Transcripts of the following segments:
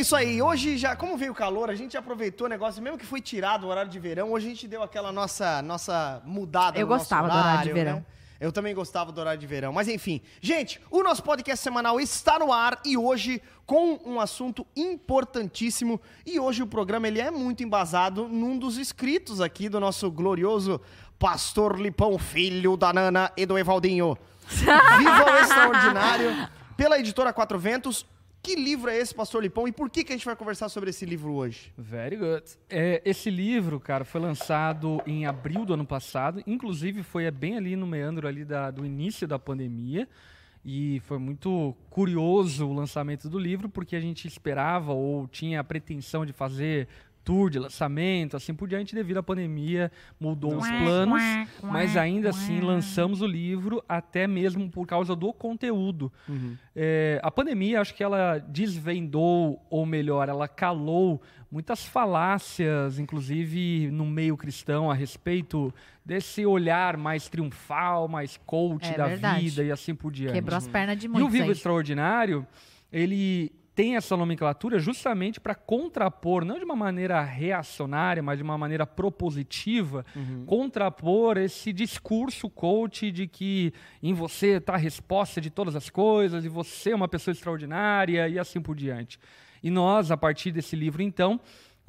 isso aí. Hoje já, como veio o calor, a gente aproveitou o negócio, mesmo que foi tirado o horário de verão, hoje a gente deu aquela nossa, nossa mudada Eu no gostava do horário de né? verão. Eu também gostava do horário de verão. Mas enfim, gente, o nosso podcast semanal está no ar e hoje com um assunto importantíssimo. E hoje o programa ele é muito embasado num dos inscritos aqui do nosso glorioso Pastor Lipão, filho da Nana e do Evaldinho. Viva o Extraordinário, pela editora Quatro Ventos. Que livro é esse, Pastor Lipão, e por que, que a gente vai conversar sobre esse livro hoje? Very good. É, esse livro, cara, foi lançado em abril do ano passado. Inclusive, foi bem ali no meandro ali da, do início da pandemia. E foi muito curioso o lançamento do livro, porque a gente esperava ou tinha a pretensão de fazer tour de lançamento, assim por diante, devido à pandemia, mudou os planos, mas ainda assim lançamos o livro, até mesmo por causa do conteúdo. É, a pandemia, acho que ela desvendou, ou melhor, ela calou muitas falácias, inclusive no meio cristão, a respeito desse olhar mais triunfal, mais coach É da verdade. vida e assim por diante. Quebrou as pernas de E o muitos Vivo aí. Extraordinário, ele tem essa nomenclatura justamente para contrapor, não de uma maneira reacionária, mas de uma maneira propositiva, contrapor esse discurso coach de que em você está a resposta de todas as coisas, e você é uma pessoa extraordinária e assim por diante. E nós, a partir desse livro, então,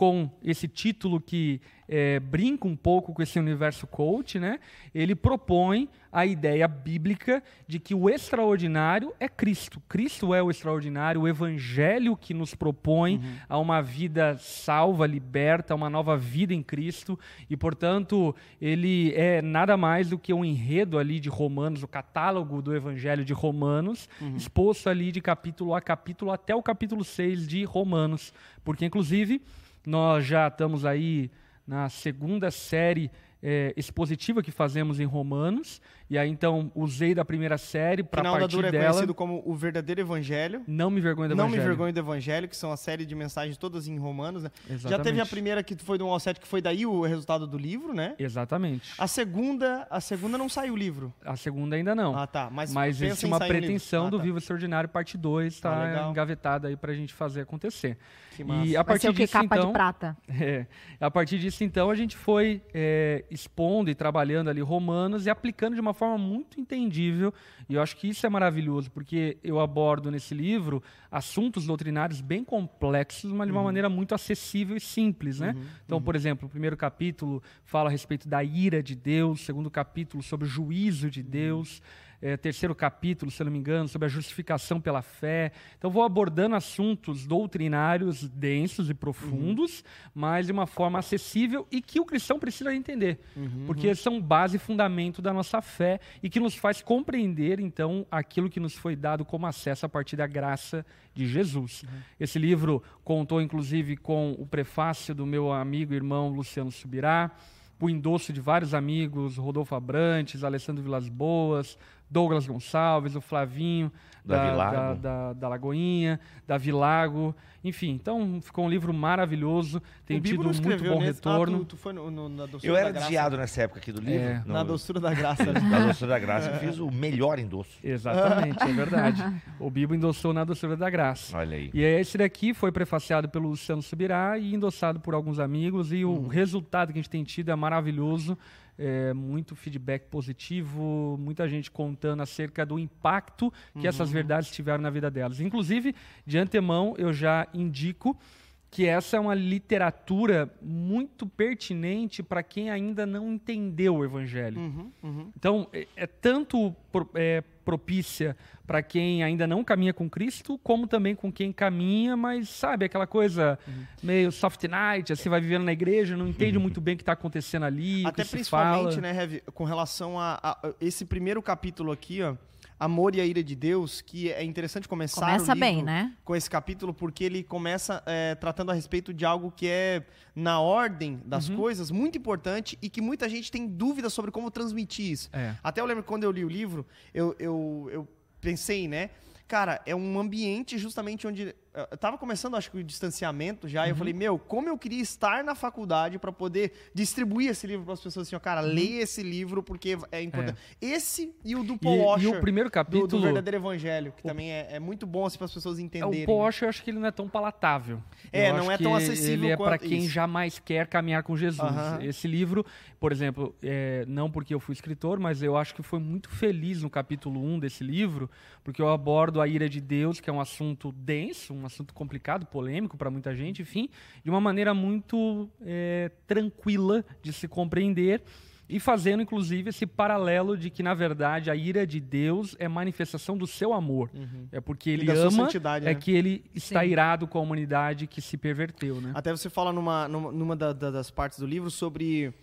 com esse título que é, brinca um pouco com esse universo coach, né? Ele propõe a ideia bíblica de que o extraordinário é Cristo. Cristo é o extraordinário, o evangelho que nos propõe a uma vida salva, liberta, uma nova vida em Cristo. E, portanto, ele é nada mais do que um enredo ali de Romanos, o catálogo do evangelho de Romanos, exposto ali de capítulo a capítulo até o capítulo 6 de Romanos. Porque, inclusive, nós já estamos aí na segunda série eh, expositiva que fazemos em Romanos. E aí, então, usei da primeira série para Final da partir Dura é dela. conhecido como O Verdadeiro Evangelho. Não me vergonha do Não me evangelho. vergonho do Evangelho, que são a série de mensagens todas em romanos, né? Já Exatamente. teve a primeira que foi do 1 ao 7, que foi daí o resultado do livro, né? Exatamente. A segunda, a segunda não saiu o livro. A segunda ainda não. Ah, tá. Mas, Mas existe uma um pretensão Ah, do tá. Vivo Extraordinário parte 2, Ah, está legal. engavetada aí pra gente fazer acontecer. Que massa. E a Vai partir ser o que? disso, Capa então, de prata. É, a partir disso, então, a gente foi é, expondo e trabalhando ali Romanos e aplicando de uma forma muito entendível. E eu acho que isso é maravilhoso, porque eu abordo nesse livro assuntos doutrinários bem complexos, mas de uma maneira muito acessível e simples. Né? Então, por exemplo, o primeiro capítulo fala a respeito da ira de Deus, o segundo capítulo sobre o juízo de Deus. É, terceiro capítulo, se não me engano, sobre a justificação pela fé. Então, vou abordando assuntos doutrinários densos e profundos, mas de uma forma acessível e que o cristão precisa entender, porque são base e fundamento da nossa fé e que nos faz compreender, então, aquilo que nos foi dado como acesso a partir da graça de Jesus. Esse livro contou, inclusive, com o prefácio do meu amigo e irmão Luciano Subirá, o endosso de vários amigos, Rodolfo Abrantes, Alessandro Vilas Boas, Douglas Gonçalves, o Flavinho, da, Lago. da, da, da Lagoinha, Davi Lago, enfim, então ficou um livro maravilhoso, tem O tido muito bom nesse- retorno. Ah, tu, tu foi no, no- na doçura Eu era da desviado nessa época aqui do livro. É. no- Na doçura da graça. Na doçura da graça. Eu fiz o melhor endosso. Exatamente, é verdade. O Bibo endossou na doçura da graça. Olha aí. E esse daqui foi prefaciado pelo Luciano Subirá e endossado por alguns amigos. E o resultado que a gente tem tido é maravilhoso. É, muito feedback positivo, muita gente contando acerca do impacto que essas verdades tiveram na vida delas. Inclusive, de antemão, eu já indico que essa é uma literatura muito pertinente para quem ainda não entendeu o Evangelho. Uhum, uhum. Então, é, é tanto é, propícia para quem ainda não caminha com Cristo, como também com quem caminha, mas sabe, aquela coisa Uhum. meio soft night, assim, vai vivendo na igreja, não entende muito bem o que está acontecendo ali, Até principalmente, né, Heavy, com relação a, a- esse primeiro capítulo aqui, ó, Amor e a Ira de Deus, que é interessante começar Começa o livro bem, né? com esse capítulo, porque ele começa é, tratando a respeito de algo que é, na ordem das Uhum. coisas, muito importante e que muita gente tem dúvida sobre como transmitir isso. É. Até eu lembro que quando eu li o livro, eu, eu, eu pensei, né? Cara, é um ambiente justamente onde Eu tava começando, acho que, o distanciamento já, e eu falei, meu, como eu queria estar na faculdade para poder distribuir esse livro para as pessoas assim, ó, cara, leia esse livro porque é importante. Esse e o do Paul E, e Washer, o primeiro do, capítulo. do Verdadeiro Evangelho, que também é, é muito bom assim, para as pessoas É, entenderem. o Paul Washer, eu acho que ele não é tão palatável. É, Eu não é tão acessível Ele é para quem isso. jamais quer caminhar com Jesus. Aham. Esse livro, por exemplo, é, não porque eu fui escritor, mas eu acho que foi muito feliz no capítulo 1 desse livro, porque eu abordo a ira de Deus, que é um assunto denso, um assunto complicado, polêmico para muita gente, enfim, de uma maneira muito é, tranquila de se compreender. E fazendo, inclusive, esse paralelo de que, na verdade, a ira de Deus é manifestação do seu amor. É porque ele ama, é né? que ele está Sim. irado com a humanidade que se perverteu, né? Até você fala numa, numa, numa da- da- das partes do livro sobre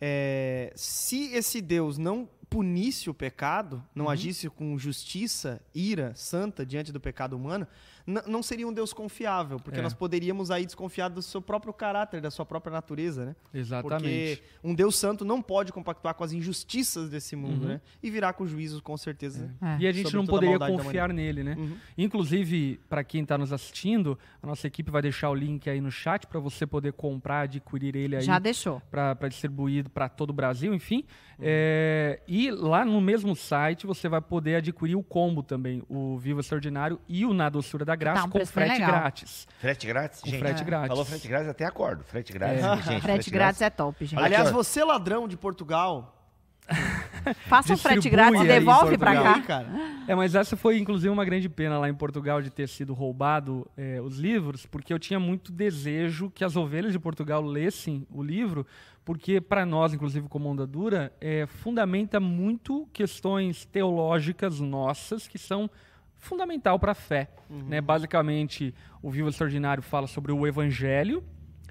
é, se esse Deus não punisse o pecado, não agisse com justiça, ira santa diante do pecado humano, não seria um Deus confiável, porque É. nós poderíamos aí desconfiar do seu próprio caráter, da sua própria natureza, né? Exatamente. Porque um Deus santo não pode compactuar com as injustiças desse mundo, Uhum. né? E virá com juízo, com certeza. É. E a gente não poderia confiar nele, né? Uhum. Inclusive, para quem está nos assistindo, a nossa equipe vai deixar o link aí no chat para você poder comprar, adquirir ele aí Já deixou. para distribuir para todo o Brasil, enfim. É, e lá no mesmo site você vai poder adquirir o combo também, o Viva Extraordinário e o Na Doçura da Graça Tá um com frete legal. grátis. Frete grátis? Com gente, frete É. grátis. Falou frete grátis, até acordo. Frete grátis, É. gente. Frete grátis é top, gente. Aliás, você ladrão de Portugal, Faça um frete grátis, aí, devolve pra Portugal. cá. cara. É, mas essa foi inclusive uma grande pena lá em Portugal de ter sido roubado é, os livros, porque eu tinha muito desejo que as ovelhas de Portugal lessem o livro, porque para nós, inclusive como Onda Dura, é, fundamenta muito questões teológicas nossas que são fundamental para a fé. Né? Basicamente, o Vivo Extraordinário fala sobre o Evangelho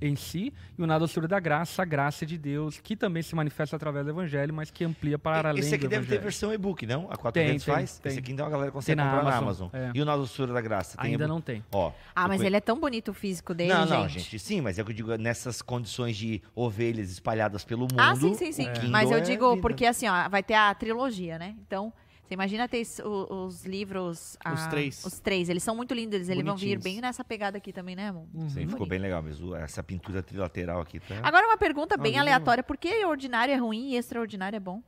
em si e o Na Doçura da Graça, a graça de Deus, que também se manifesta através do Evangelho, mas que amplia para além Esse aqui do deve ter versão e-book, não? A 4 Tem, vezes tem, faz? tem. Esse aqui então a galera consegue na comprar na Amazon, Amazon. é. E o Na Doçura da Graça? Tem Ainda não tem. Ó, Ah, mas conhe- ele é tão bonito o físico dele, Não, gente. não, gente, sim, mas é o que eu digo, nessas condições de ovelhas espalhadas pelo mundo. Ah, sim, sim, sim. Kindle Mas eu é digo, vida. porque assim, ó, vai ter a trilogia, né? Então, você imagina ter es- o- os livros. Os ah, três. Os três. Eles são muito lindos. Eles, eles vão vir bem nessa pegada aqui também, né, amor? Sim, ficou Bonito. bem legal mesmo. Essa pintura trilateral aqui tá. Agora, uma pergunta bem aleatória. Por que ordinário é ruim e extraordinário é bom?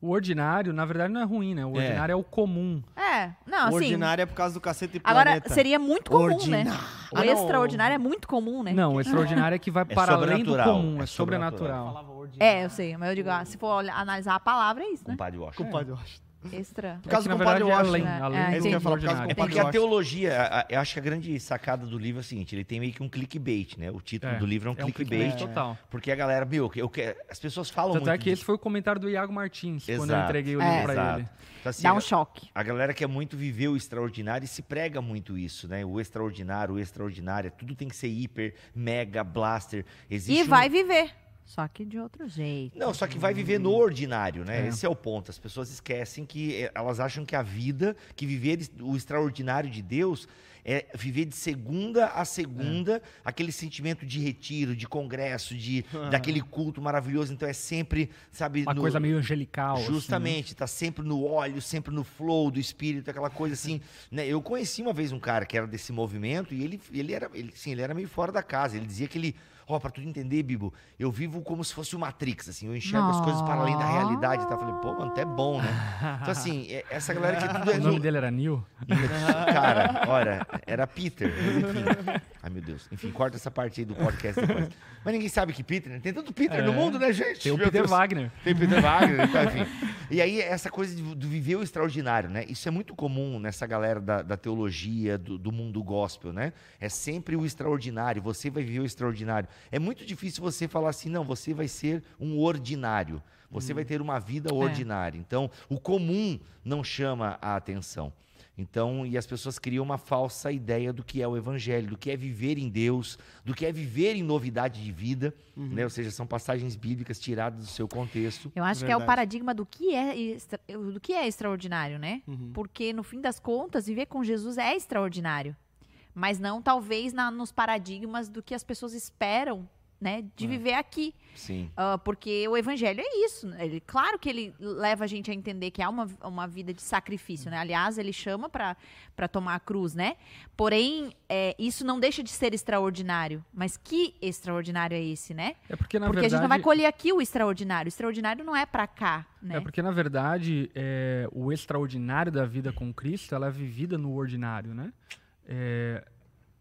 O ordinário, na verdade, não é ruim, né? O É. ordinário é, o comum. É, não, O assim. ordinário é por causa do cacete e Agora, planeta. seria muito comum, né? O Ah, extraordinário é muito comum, né? Não, o extraordinário é que vai para além do sobrenatural, comum, é, é sobrenatural. Falava ordinário. É, eu sei, mas eu digo, ah, se for analisar a palavra, é isso, né? Compadre Washington. Compadre Washington. Extra. Por causa É que, do compadre verdade, é Washington. além, É, além é, do que eu ia falar, por causa do. É porque a teologia, a- a- eu acho que a grande sacada do livro é o seguinte, ele tem meio que um clickbait, né? O título É, do livro é um é um clickbait. clickbait total. Porque a galera, meu, eu quero, as pessoas falam Tanto muito é que disso. esse foi o comentário do Iago Martins, quando eu Exato. entreguei o É. livro pra Exato. ele. Então, assim, Dá a- um choque. A galera quer muito viver o extraordinário e se prega muito isso, né? O extraordinário, o extraordinário, tudo tem que ser hiper, mega, blaster. Existe E um- vai viver. Só que de outro jeito. Não, só que vai viver no ordinário, né? É. Esse é o ponto. As pessoas esquecem que eh, elas acham que a vida, que viver o extraordinário de Deus é viver de segunda a segunda, aquele sentimento de retiro, de congresso, de daquele culto maravilhoso. Então é sempre, sabe, Uma no- coisa meio angelical. assim, né? Justamente, tá sempre no óleo, sempre no flow do espírito, aquela coisa assim, né? Eu conheci uma vez um cara que era desse movimento e ele, ele era, ele, sim, ele era meio fora da casa. Ele dizia que ele, ó, pra tu entender, Bibo, eu vivo como se fosse o Matrix, assim, eu enxergo as coisas para além da realidade, tá? Eu falei, pô, mano, até bom, né? Então assim, é- essa galera que tudo é O nome no- dele era Neil? Cara, olha, era Peter, mas enfim. Ai, meu Deus. Enfim, corta essa parte aí do podcast depois. Mas ninguém sabe que Peter, né? Tem tanto Peter no É. mundo, né, gente? Tem o Meu Peter Deus. Wagner. Tem Peter Wagner, então, enfim. E aí, essa coisa de, do viver o extraordinário, né? Isso é muito comum nessa galera da, da teologia, do, do mundo gospel, né? É sempre o extraordinário, você vai viver o extraordinário. É muito difícil você falar assim, não, você vai ser um ordinário. Você vai ter uma vida ordinária. Então, o comum não chama a atenção. Então, e as pessoas criam uma falsa ideia do que é o evangelho, do que é viver em Deus, do que é viver em novidade de vida, né? Ou seja, são passagens bíblicas tiradas do seu contexto. Eu acho que é o paradigma do que é, extra- do que é extraordinário, né? Uhum. Porque, no fim das contas, viver com Jesus é extraordinário. Mas não, talvez, na- nos paradigmas do que as pessoas esperam né, de viver aqui. Sim. Ah, porque o evangelho é isso. né? Ele, claro que ele leva a gente a entender que há uma, uma vida de sacrifício, né? Aliás, ele chama para tomar a cruz, né? Porém, é, isso não deixa de ser extraordinário. Mas que extraordinário é esse, né? É porque, na porque verdade, a gente não vai colher aqui o extraordinário. O extraordinário não é para cá, né? É porque, na verdade, é, o extraordinário da vida com Cristo, ela é vivida no ordinário, né? É,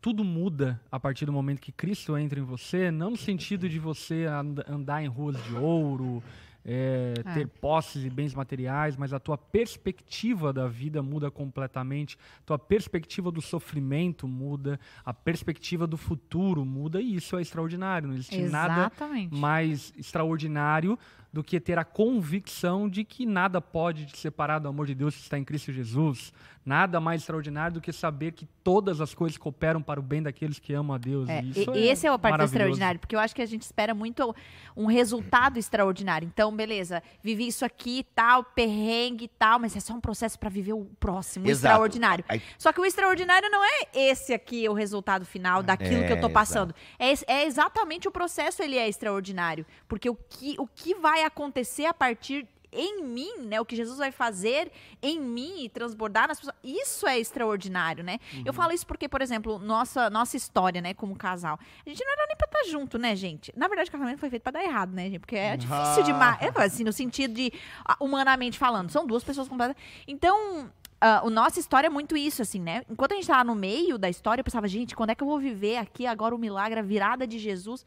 tudo muda a partir do momento que Cristo entra em você, não no sentido de você and- andar em ruas de ouro, é, É. ter posses e bens materiais, mas a tua perspectiva da vida muda completamente, tua perspectiva do sofrimento muda, a perspectiva do futuro muda, e isso é extraordinário. Não existe nada Exatamente. mais extraordinário do que ter a convicção de que nada pode te separar do amor de Deus que está em Cristo Jesus. Nada mais extraordinário do que saber que todas as coisas cooperam para o bem daqueles que amam a Deus. É, E isso e- esse é o parte extraordinário, porque eu acho que a gente espera muito um resultado extraordinário. Então, beleza, vivi isso aqui, tal, perrengue e tal, mas é só um processo para viver o próximo, o Exato. extraordinário. Aí- Só que o extraordinário não é esse aqui o resultado final daquilo É, que eu tô passando. É, é exatamente o processo, ele é extraordinário. Porque o que, o que vai acontecer a partir em mim, né? O que Jesus vai fazer em mim e transbordar nas pessoas. Isso é extraordinário, né? Eu falo isso porque, por exemplo, nossa, nossa história, né, como casal. A gente não era nem pra estar junto, né, gente? Na verdade, o casamento foi feito pra dar errado, né, gente? Porque é difícil demais. É, assim, no sentido de, ah, humanamente falando, são duas pessoas completas. Então, ah, a nossa história é muito isso, assim, né? Enquanto a gente tava no meio da história, eu pensava, gente, quando é que eu vou viver aqui agora o milagre, a virada de Jesus?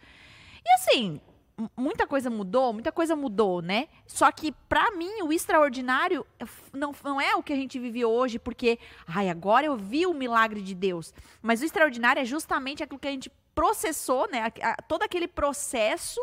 E assim, muita coisa mudou, muita coisa mudou, né? Só que, pra mim, o extraordinário não, não é o que a gente vive hoje, porque, ai, agora eu vi o milagre de Deus. Mas o extraordinário é justamente aquilo que a gente processou, né? A- a- todo aquele processo.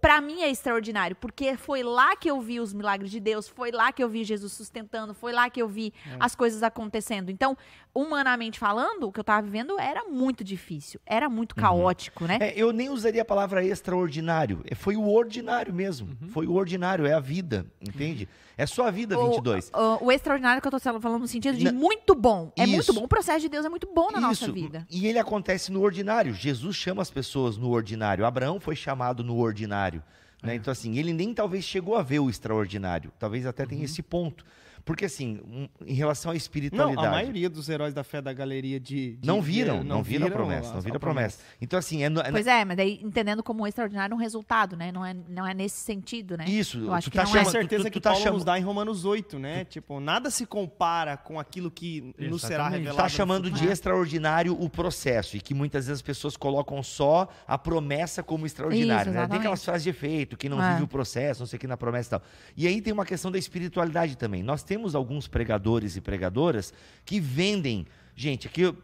Pra mim é extraordinário, porque foi lá que eu vi os milagres de Deus, foi lá que eu vi Jesus sustentando, foi lá que eu vi as coisas acontecendo. Então, humanamente falando, o que eu tava vivendo era muito difícil, era muito caótico, né? É, eu nem usaria a palavra extraordinário. É, Foi o ordinário mesmo. Uhum. Foi o ordinário, é a vida, entende? É só a vida 22. O, o, o extraordinário que eu tô falando no sentido de Na- muito bom. É muito Isso. bom. O processo de Deus é muito bom na nossa Isso, vida. E ele acontece no ordinário. Jesus chama as pessoas no ordinário. Abraão foi chamado no ordinário. É. né? Então, assim, ele nem talvez chegou a ver o extraordinário. Talvez até Uhum. tenha esse ponto. Porque, assim, um- em relação à Não, espiritualidade. a maioria dos heróis da fé da galeria de. de- não viram, de- não, viram a promessa, não viram a promessa. Então, assim, é, é Pois é, mas daí entendendo como extraordinário um resultado, né? Não é, não é nesse sentido, né? Isso, Eu acho tu que tá não é. chamando- certeza tu- tu que tá Paulo cham- nos dá em Romanos 8, né? Tipo, nada se compara com aquilo que nos será Exatamente. revelado. Está Tá chamando de extraordinário o processo e que muitas vezes as pessoas colocam só a promessa como extraordinário. Isso, né? Tem aquelas exatamente. frases de efeito, que não É. vive o processo, não sei o que na promessa e tal. E aí tem uma questão da espiritualidade também. Nós temos alguns pregadores e pregadoras que vendem. Gente, aqui eu.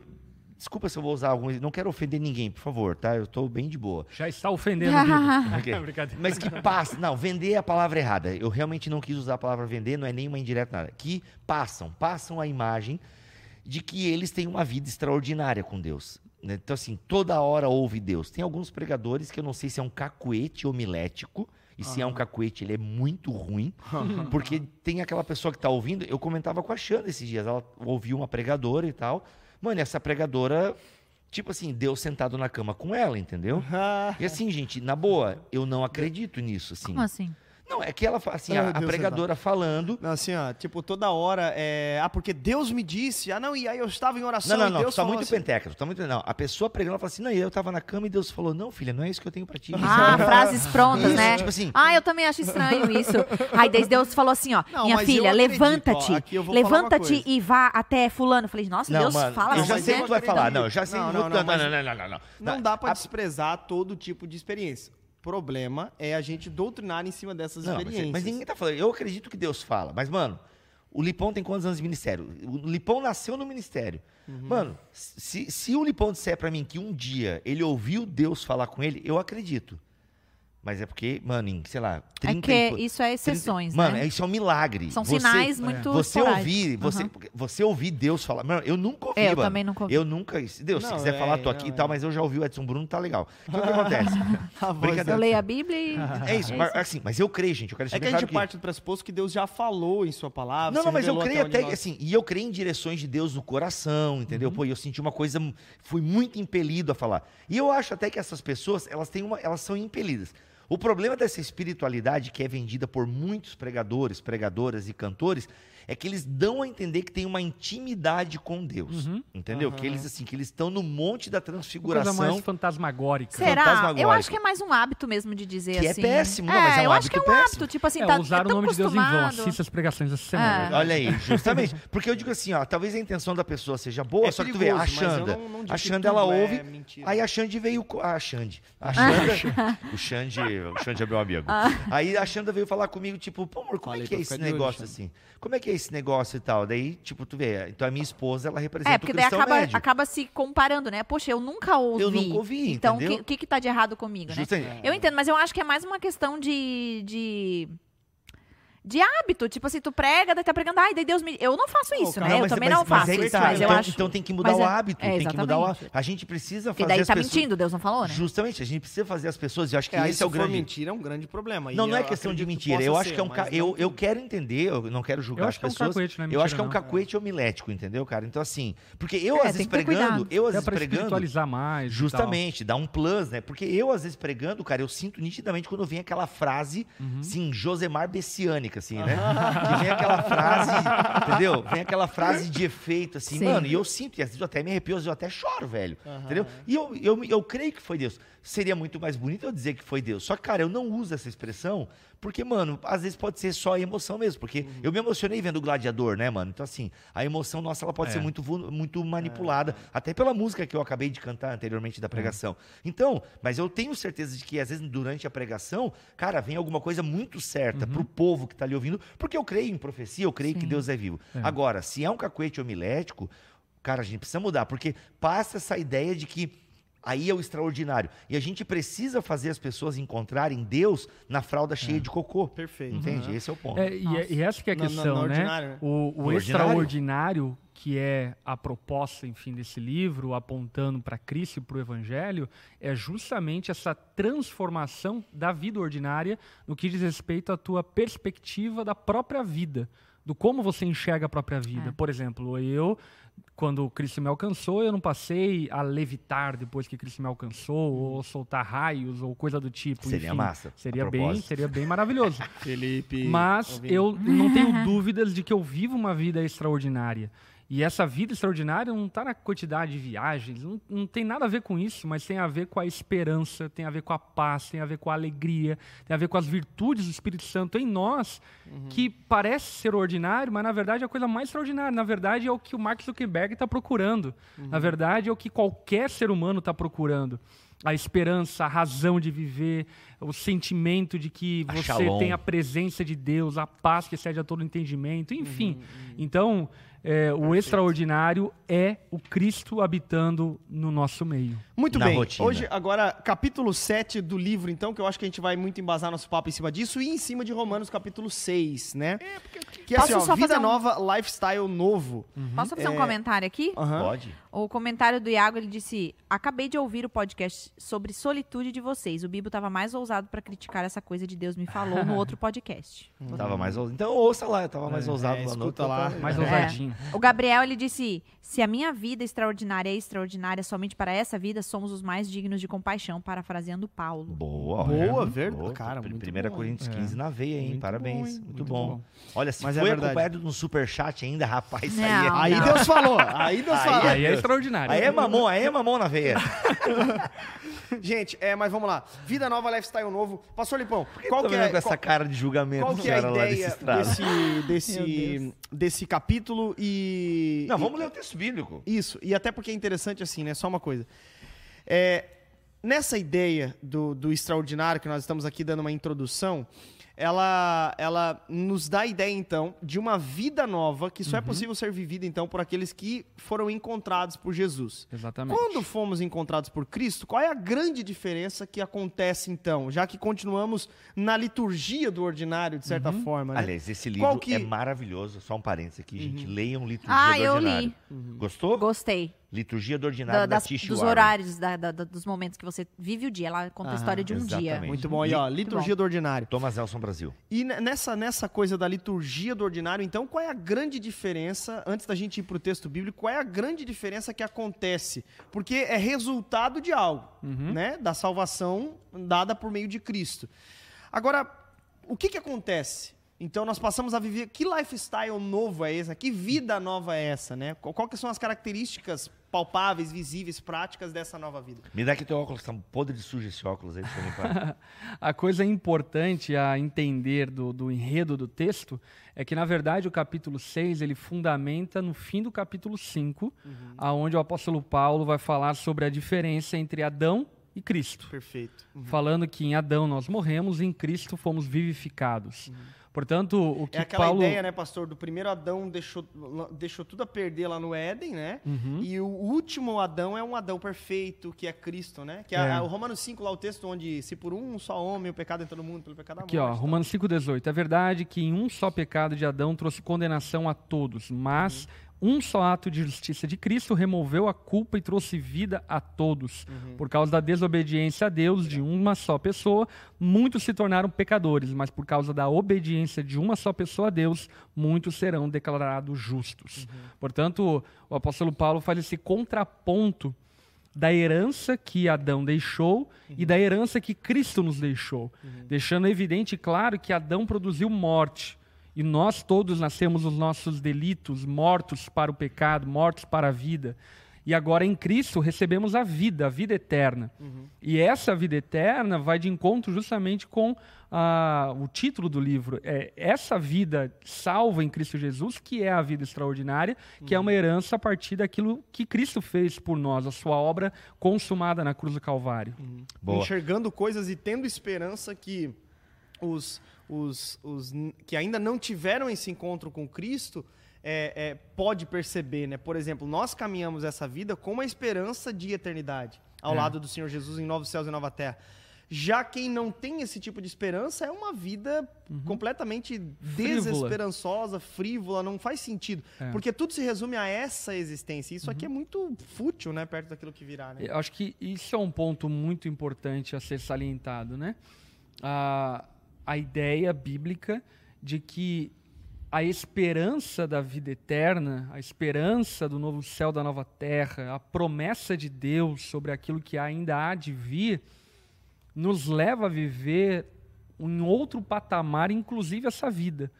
Desculpa se eu vou usar alguns. Não quero ofender ninguém, por favor, tá? Eu estou bem de boa. Já está ofendendo o Bíblia. Ok. Brincadeira. Mas que passa. Não, vender é a palavra errada. Eu realmente não quis usar a palavra vender, não é nenhuma indireta nada. Que passam, passam a imagem de que eles têm uma vida extraordinária com Deus. né? Então, assim, toda hora ouve Deus. Tem alguns pregadores que eu não sei se é um cacuete homilético. E se é um cacuete, ele é muito ruim. porque tem aquela pessoa que tá ouvindo. Eu comentava com a Xanda esses dias. Ela ouviu uma pregadora e tal. Mano, essa pregadora, tipo assim, Deus sentado na cama com ela, entendeu? E assim, gente, na boa, eu não acredito nisso, assim. Como assim? Não, é que ela, assim, Ai, a, a pregadora falando. Não, assim, ó, tipo, toda hora é. Ah, porque Deus me disse. Ah, não, e aí eu estava em oração Não, não, e não, Deus tu tá muito assim, penteca, tu tá muito. Não, a pessoa pregando, ela fala assim, não, e eu tava na cama e Deus falou, não, filha, não é isso que eu tenho pra ti. Ah, frases prontas, Isso, né? tipo assim- Ah, eu também acho estranho isso. Aí desde Deus falou assim, ó, Não, minha filha, levanta-te, levanta-te e vá até fulano. Eu falei, nossa, Não, Deus mano, fala eu assim, já mas sei né? que tu vai falar. Não, eu já sei. Não, Não, não, não, não, não, não, não, não, não. Não dá pra desprezar todo tipo de experiência. Problema é a gente doutrinar em cima dessas Não, mas, experiências. mas ninguém tá falando. Eu acredito que Deus fala. Mas, mano, o Lipão tem quantos anos de ministério? O Lipão nasceu no ministério. Uhum. Mano, se, se o Lipão disser pra mim que um dia ele ouviu Deus falar com ele, eu acredito. Mas é porque, mano, em, sei lá, É 30 que e po- isso é 30 exceções, Mano, né? isso é um milagre. São Você- sinais muito Você ouvir, você, Aham. você ouvir Deus falar. Mano, eu nunca ouvi, É, eu mano. também nunca ouvi. Eu nunca. Deus, se Não, quiser é, falar, tô aqui não, e tal, é. mas eu já ouvi o Edson Bruno, tá legal. Então, o que acontece? A voz Brincadeira. Eu leio a Bíblia e. É isso, mas, assim, mas eu creio, gente. Eu quero É que a gente claro parte do pressuposto que Deus já falou em sua palavra. Não, se não, mas eu creio até, nós- assim, e eu creio em direções de Deus no coração, entendeu? Pô, e eu senti uma coisa, fui muito impelido a falar. E eu acho até que essas pessoas, elas têm uma, elas são impelidas. O problema dessa espiritualidade que é vendida por muitos pregadores, pregadoras e cantores é que eles dão a entender que tem uma intimidade com Deus, Uhum. entendeu? Que eles assim, que eles estão no monte da Uma coisa transfiguração. mais fantasmagórica. Será? Eu fantasmagórico. acho que é mais um hábito mesmo de dizer Que é assim. péssimo, não, mas é um eu acho que é um hábito péssimo. hábito. Tipo assim, É, tá, usar é o tão nome de Deus em vão. Assista as pregações essa semana. É. Olha aí, justamente. Porque eu digo assim, ó, talvez a intenção da pessoa seja boa, É só que tu vê, a eu Xanda, não- não a Xanda ela é ouve, mentira. aí a Xande veio, a Xande, a Xanda, o Xande, o Xande é meu amigo. Ah. Aí a Xanda veio falar comigo, tipo, pô amor, como Falei é que é esse negócio assim? Como é que é esse negócio e tal? Daí, tipo, tu vê, então a minha esposa, ela representa É, porque o daí acaba, médio. acaba se comparando, né? Poxa, eu nunca ouvi. Eu nunca ouvi, Então, o que, que que tá de errado comigo, né? Justamente. Eu entendo, mas eu acho que é mais uma questão de. de... De hábito, tipo assim, tu prega, daí tá pregando, ai, daí Deus me. Eu não faço isso, cara, né? Não, eu mas- também mas- não mas faço que isso, tá, mas eu então, acho. então tem que mudar mas o é- hábito, é, tem que mudar o hábito. A gente precisa fazer daí as tá pessoas... mentindo, Deus não falou, né? Justamente, a gente precisa fazer as pessoas, e eu acho que É, esse se é o grande... mentira, é um grande problema. E Não, não é eu questão de mentira. Eu acho que é um. Eu, eu quero entender, eu não quero julgar Eu as é um pessoas. cacuete, não é eu acho que é um não. cacuete homilético, entendeu, cara? Então, assim. Porque eu, É, às vezes, pregando, eu, às É vezes, pregando. espiritualizar mais. e. Justamente, dá um plus, né? Porque eu, às vezes, pregando, cara, eu sinto nitidamente quando vem aquela frase, Uhum. assim, Josemar Bessiânica, assim, né? que vem aquela frase, entendeu? Vem aquela frase de efeito, assim, Sim. mano, e eu sinto, e às vezes eu até me arrepio, às vezes eu até choro, velho, entendeu? E eu, eu, eu creio que foi Deus. Seria muito mais bonito eu dizer que foi Deus. Só que, cara, eu não uso essa expressão porque, mano, às vezes pode ser só emoção mesmo. Porque Uhum. eu me emocionei vendo o Gladiador, né, mano? Então, assim, a emoção nossa, ela pode É. ser muito, muito manipulada. Até pela música que eu acabei de cantar anteriormente da pregação. Então, mas eu tenho certeza de que, às vezes, durante a pregação, cara, vem alguma coisa muito certa pro povo que tá ali ouvindo. Porque eu creio em profecia, eu creio que Sim. Deus é vivo. É. Agora, se é um cacuete homilético, cara, a gente precisa mudar. Porque passa essa ideia de que Aí é o extraordinário. E a gente precisa fazer as pessoas encontrarem Deus na fralda cheia de cocô. Perfeito. Entende? Aham. Esse é o ponto. É, e, é- e essa que é a No- no- questão, no né? ordinário, né? O, o No ordinário. extraordinário, que é a proposta, enfim, desse livro, apontando para Cristo e para o Evangelho, é justamente essa transformação da vida ordinária no que diz respeito à tua perspectiva da própria vida, do como você enxerga a própria vida. É. Por exemplo, eu quando Cristo me alcançou, eu não passei a levitar depois que Cristo me alcançou, ou soltar raios, ou coisa do tipo. Seria enfim. massa, Seria bem, seria bem maravilhoso. Felipe. Mas ouvindo. eu não tenho dúvidas de que eu vivo uma vida extraordinária. E essa vida extraordinária não está na quantidade de viagens, não, não tem nada a ver com isso, mas tem a ver com a esperança, tem a ver com a paz, tem a ver com a alegria, tem a ver com as virtudes do Espírito Santo em nós, que parece ser ordinário, mas na verdade é a coisa mais extraordinária. Na verdade é o que o Mark Zuckerberg está procurando. Na verdade é o que qualquer ser humano está procurando. A esperança, a razão de viver, o sentimento de que você tem a presença de Deus, a paz que excede a todo entendimento, enfim. Então, é, o extraordinário é o Cristo habitando no nosso meio. Muito Na bem. rotina. Hoje, agora, capítulo 7 do livro, então, que eu acho que a gente vai muito embasar nosso papo em cima disso, e em cima de Romanos, capítulo 6, né? Que é assim, ó, só vida fazer um- nova, lifestyle novo. Posso fazer um É. comentário aqui? Aham. Pode? O comentário do Iago, ele disse: Acabei de ouvir o podcast sobre solitude de vocês. O Bibo estava mais ousado para criticar essa coisa de Deus me falou no outro podcast. Tava mais ousado. Então ouça lá, eu tava mais ousado é, lá no escuta outro, lá. Mais É. ousadinho. O Gabriel, ele disse: Se a minha vida extraordinária é extraordinária somente para essa vida, somos os mais dignos de compaixão, parafraseando Paulo. Boa, Boa, olha. verdade, Boa, cara, muito Primeira bom, Coríntios hein? 15 na veia, hein? Muito Parabéns. bom, hein? Muito, Muito bom. bom. Olha, se Mas é foi verdade. acompanhado de um superchat ainda, rapaz, aí Não, é... Aí não. Deus falou. Aí Deus Aí falou. Aí é extraordinário. Aí é mamão, aí é mamão na veia. Gente, é, mas vamos lá. Vida nova, lifestyle novo. Pastor Lipão, qual Tô que é, com essa qual, cara de julgamento qual que é a senhora lá desse ideia estrado. desse, desse, desse capítulo e... Não, e- vamos ler o texto bíblico. Isso, e até porque é interessante assim, né? Só uma coisa. É, nessa ideia do, do extraordinário, que nós estamos aqui dando uma introdução, ela, ela nos dá a ideia, então, de uma vida nova que só é possível ser vivida, então, por aqueles que foram encontrados por Jesus. Exatamente. Quando fomos encontrados por Cristo, qual é a grande diferença que acontece, então? Já que continuamos na liturgia do ordinário, de certa forma, né? Aliás, esse livro que- é maravilhoso. Só um parênteses aqui, gente. Leiam Liturgia Ah, do eu Ordinário. li. Gostou? Gostei. Liturgia do Da- Ordinário da, das- Tish dos Warren. horários, da- da- da- dos momentos que você vive o dia. Ela conta a história de um dia. exatamente. Muito bom. aí, ó, liturgia do ordinário. Thomas Nelson Brasil. E ne- nessa, nessa coisa da liturgia do ordinário, então, qual é a grande diferença, antes da gente ir para o texto bíblico, qual é a grande diferença que acontece? Porque é resultado de algo, né? Da salvação dada por meio de Cristo. Agora, o que, que acontece? Então, nós passamos a viver. Que lifestyle novo é esse? Que vida nova é essa, né? Qual, qual que são as características palpáveis, visíveis, práticas dessa nova vida? Me dá aqui teu óculos, tá podre de sujo esse óculos aí, deixa eu limpar. A coisa importante a entender do, do enredo do texto é que, na verdade, o capítulo 6 ele fundamenta no fim do capítulo 5, aonde o apóstolo Paulo vai falar sobre a diferença entre Adão e Cristo. Perfeito. Falando que em Adão nós morremos e em Cristo fomos vivificados. Portanto, o que É aquela Paulo... ideia, né, pastor? Do primeiro Adão deixou, deixou tudo a perder lá no Éden, né? Uhum. E o último Adão é um Adão perfeito, que é Cristo, né? Que é, É. a- o Romanos 5, lá o texto onde se por um só homem o pecado entrou no mundo, pelo pecado da Aqui, ó, morte. Romanos 5,18. É verdade que em um só pecado de Adão trouxe condenação a todos, mas um só ato de justiça de Cristo removeu a culpa e trouxe vida a todos. Por causa da desobediência a Deus de uma só pessoa, muitos se tornaram pecadores, mas por causa da obediência de uma só pessoa a Deus, muitos serão declarados justos. Portanto, o apóstolo Paulo faz esse contraponto da herança que Adão deixou e da herança que Cristo nos deixou, deixando evidente e claro que Adão produziu morte e nós todos nascemos os nossos delitos, mortos para o pecado, mortos para a vida. E agora em Cristo recebemos a vida, a vida eterna. E essa vida eterna vai de encontro justamente com ah, o título do livro. É essa vida salva em Cristo Jesus, que é a vida extraordinária, que é uma herança a partir daquilo que Cristo fez por nós, a sua obra consumada na cruz do Calvário. Boa. Enxergando coisas e tendo esperança que os, os, os que ainda não tiveram esse encontro com Cristo é, é, pode perceber, né? Por exemplo, nós caminhamos essa vida com uma esperança de eternidade ao É. lado do Senhor Jesus em novos céus e nova terra. Já quem não tem esse tipo de esperança é uma vida completamente desesperançosa, frívola, não faz sentido. É. Porque tudo se resume a essa existência. Isso aqui é muito fútil, né? Perto daquilo que virá, né? Eu acho que isso é um ponto muito importante a ser salientado, né? A, a ideia bíblica de que a esperança da vida eterna, a esperança do novo céu, da nova terra, a promessa de Deus sobre aquilo que ainda há de vir, nos leva a viver em outro patamar, inclusive essa vida.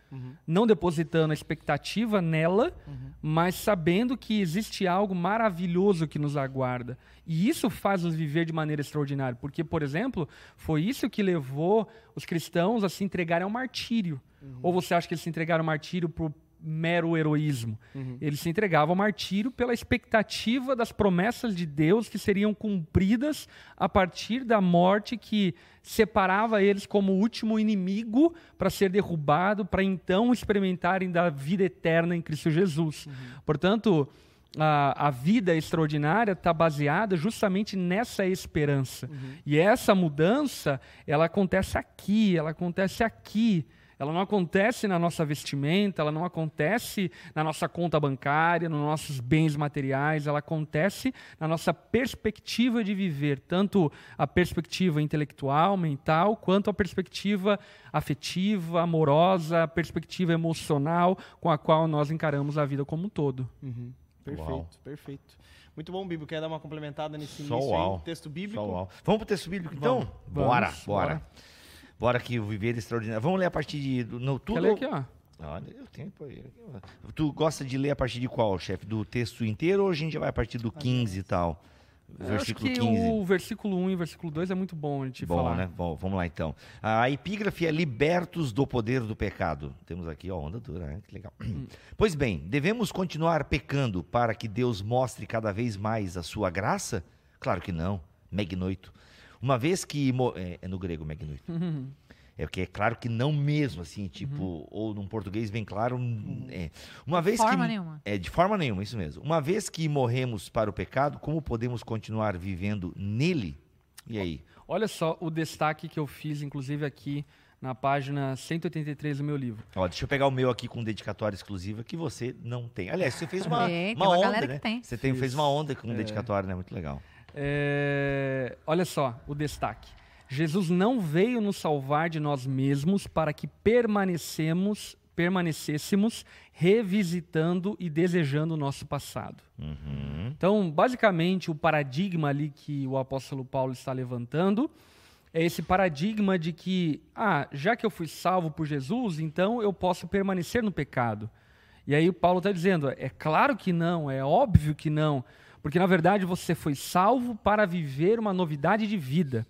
Não depositando a expectativa nela, mas sabendo que existe algo maravilhoso que nos aguarda. E isso faz nos viver de maneira extraordinária. Porque, por exemplo, foi isso que levou os cristãos a se entregarem ao martírio. Ou você acha que eles se entregaram ao martírio por mero heroísmo? Eles se entregavam ao martírio pela expectativa das promessas de Deus que seriam cumpridas a partir da morte que separava eles como o último inimigo para ser derrubado, para então experimentarem da vida eterna em Cristo Jesus. Portanto, a, a vida extraordinária está baseada justamente nessa esperança. E essa mudança, ela acontece aqui, ela acontece aqui. Ela não acontece na nossa vestimenta, ela não acontece na nossa conta bancária, nos nossos bens materiais, ela acontece na nossa perspectiva de viver, tanto a perspectiva intelectual, mental, quanto a perspectiva afetiva, amorosa, a perspectiva emocional com a qual nós encaramos a vida como um todo. Perfeito, Uau. perfeito. Muito bom, Bíblia. Quer dar uma complementada nesse Só início uau. aí? Texto bíblico? Só uau. Vamos pro texto bíblico, então? Vamos. Bora, Vamos, bora. bora. Bora que o viver é extraordinário. Vamos ler a partir de... do- No, tudo... Quer ler aqui, ó? Olha, eu tenho. Tu gosta de ler a partir de qual, chefe? Do texto inteiro ou a gente já vai a partir do 15 e tal? Eu acho Versículo que 15. o versículo 1 e o versículo 2 é muito bom a gente Bom, falar. né? Bom, vamos lá então. A epígrafe é libertos do poder do pecado. Temos aqui, ó, onda dura, né? Que legal. Pois bem, devemos continuar pecando para que Deus mostre cada vez mais a sua graça? Claro que não. Megnoito. Uma vez que. É, é no grego, megnoito. É que é claro que não mesmo, assim, tipo, Uhum. ou num português bem claro. um- é. Uma vez forma que. nenhuma. É, de forma nenhuma, isso mesmo. Uma vez que morremos para o pecado, como podemos continuar vivendo nele? E aí? Olha só o destaque que eu fiz, inclusive aqui na página 183 do meu livro. Ó, deixa eu pegar o meu aqui com dedicatória exclusiva que você não tem. Aliás, você fez uma, tem uma uma onda, galera né? que tem. Você tem, fez uma onda com dedicatória, né? Muito legal. É, olha só o destaque. Jesus não veio nos salvar de nós mesmos para que permanecemos, permanecêssemos revisitando e desejando o nosso passado. Uhum. Então, basicamente, o paradigma ali que o apóstolo Paulo está levantando é esse paradigma de que, ah, já que eu fui salvo por Jesus, então eu posso permanecer no pecado. E aí o Paulo está dizendo, é claro que não, é óbvio que não, porque na verdade você foi salvo para viver uma novidade de vida.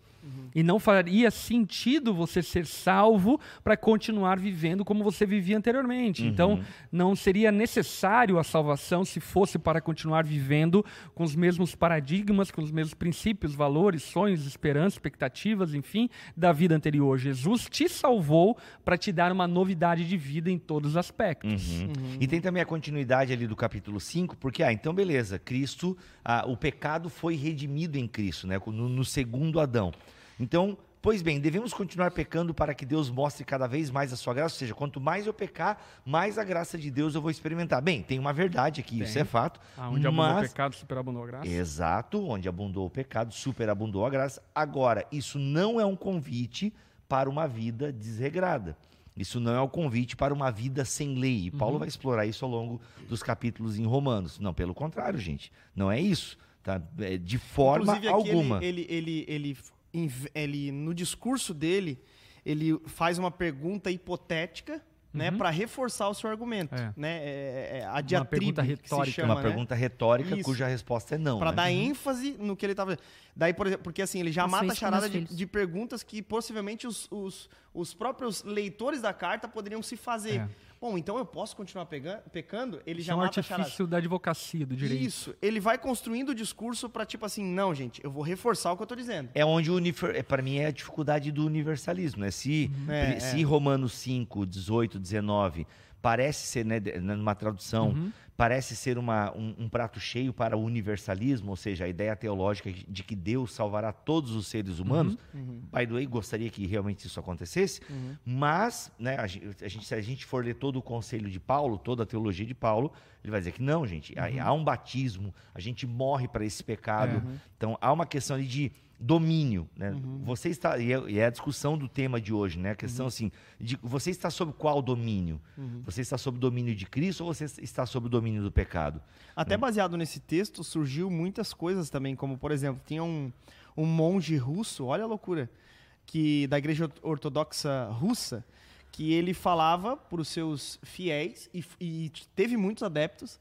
E não faria sentido você ser salvo para continuar vivendo como você vivia anteriormente. Então, não seria necessário a salvação se fosse para continuar vivendo com os mesmos paradigmas, com os mesmos princípios, valores, sonhos, esperanças, expectativas, enfim, da vida anterior. Jesus te salvou para te dar uma novidade de vida em todos os aspectos. Uhum. E tem também a continuidade ali do capítulo 5, porque, ah, então beleza, Cristo, ah, o pecado foi redimido em Cristo, né? No, no segundo Adão. Então, pois bem, devemos continuar pecando para que Deus mostre cada vez mais a sua graça, ou seja, quanto mais eu pecar, mais a graça de Deus eu vou experimentar. Bem, tem uma verdade aqui, isso Tem. é fato. Onde abundou o mas... pecado, superabundou a graça. Exato, onde abundou o pecado, superabundou a graça. Agora, isso não é um convite para uma vida desregrada. Isso não é um convite para uma vida sem lei. E Paulo vai explorar isso ao longo dos capítulos em Romanos. Não, pelo contrário, gente. Não é isso. Tá? É, De forma Inclusive, aqui alguma. Ele, ele, ele, ele, ele, no discurso dele, ele faz uma pergunta hipotética, né, para reforçar o seu argumento, É. né? É, é a Uma diatribe pergunta que se retórica. chama, uma né? pergunta retórica Isso. cuja resposta é não. Pra né? dar ênfase no que ele tava. Daí, por exemplo, porque assim, ele já mata a charada de, de perguntas que possivelmente os, os, os próprios leitores da carta poderiam se fazer. É. Bom, então eu posso continuar pegando, pecando? Ele Isso já é um mata artifício da advocacia do direito. Isso. Ele vai construindo o discurso pra tipo assim, não, gente, eu vou reforçar o que eu tô dizendo. É onde, para mim, é a dificuldade do universalismo. Né? Se, É, pri- se Romanos 5, 18, 19 parece ser, né, numa tradução, Uhum. parece ser uma, um, um prato cheio para o universalismo, ou seja, a ideia teológica de que Deus salvará todos os seres humanos. Uhum. By the way, gostaria que realmente isso acontecesse, mas né, a, gen- a gente, se a gente for ler todo o conselho de Paulo, toda a teologia de Paulo, ele vai dizer que não, gente, há- há um batismo, a gente morre para esse pecado. Então há uma questão ali de domínio, né? Você está e é, e é a discussão do tema de hoje, né? A questão assim, de você está sob qual domínio? Você está sob o domínio de Cristo ou você está sob o domínio do pecado? Até baseado nesse texto, surgiu muitas coisas também, como, por exemplo, tinha um, um monge russo, olha a loucura, que da igreja ortodoxa russa, que ele falava para os seus fiéis, e, e teve muitos adeptos,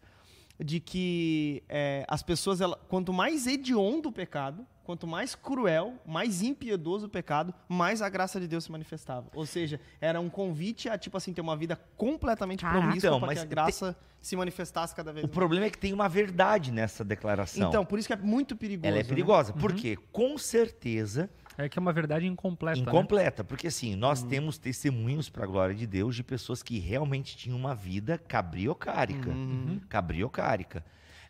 de que é, as pessoas, ela, quanto mais hediondo o pecado, quanto mais cruel, mais impiedoso o pecado, mais a graça de Deus se manifestava. Ou seja, era um convite a, tipo assim, ter uma vida completamente Caraca. promíscua Então, para que mas a te- graça se manifestasse cada vez O mais. problema é que tem uma verdade nessa declaração. Então, por isso que é muito perigoso. ela é né? perigosa, porque com certeza É que é uma verdade incompleta. né? incompleta, porque assim, nós temos testemunhos para a glória de Deus de pessoas que realmente tinham uma vida cabriocárica, cabriocárica.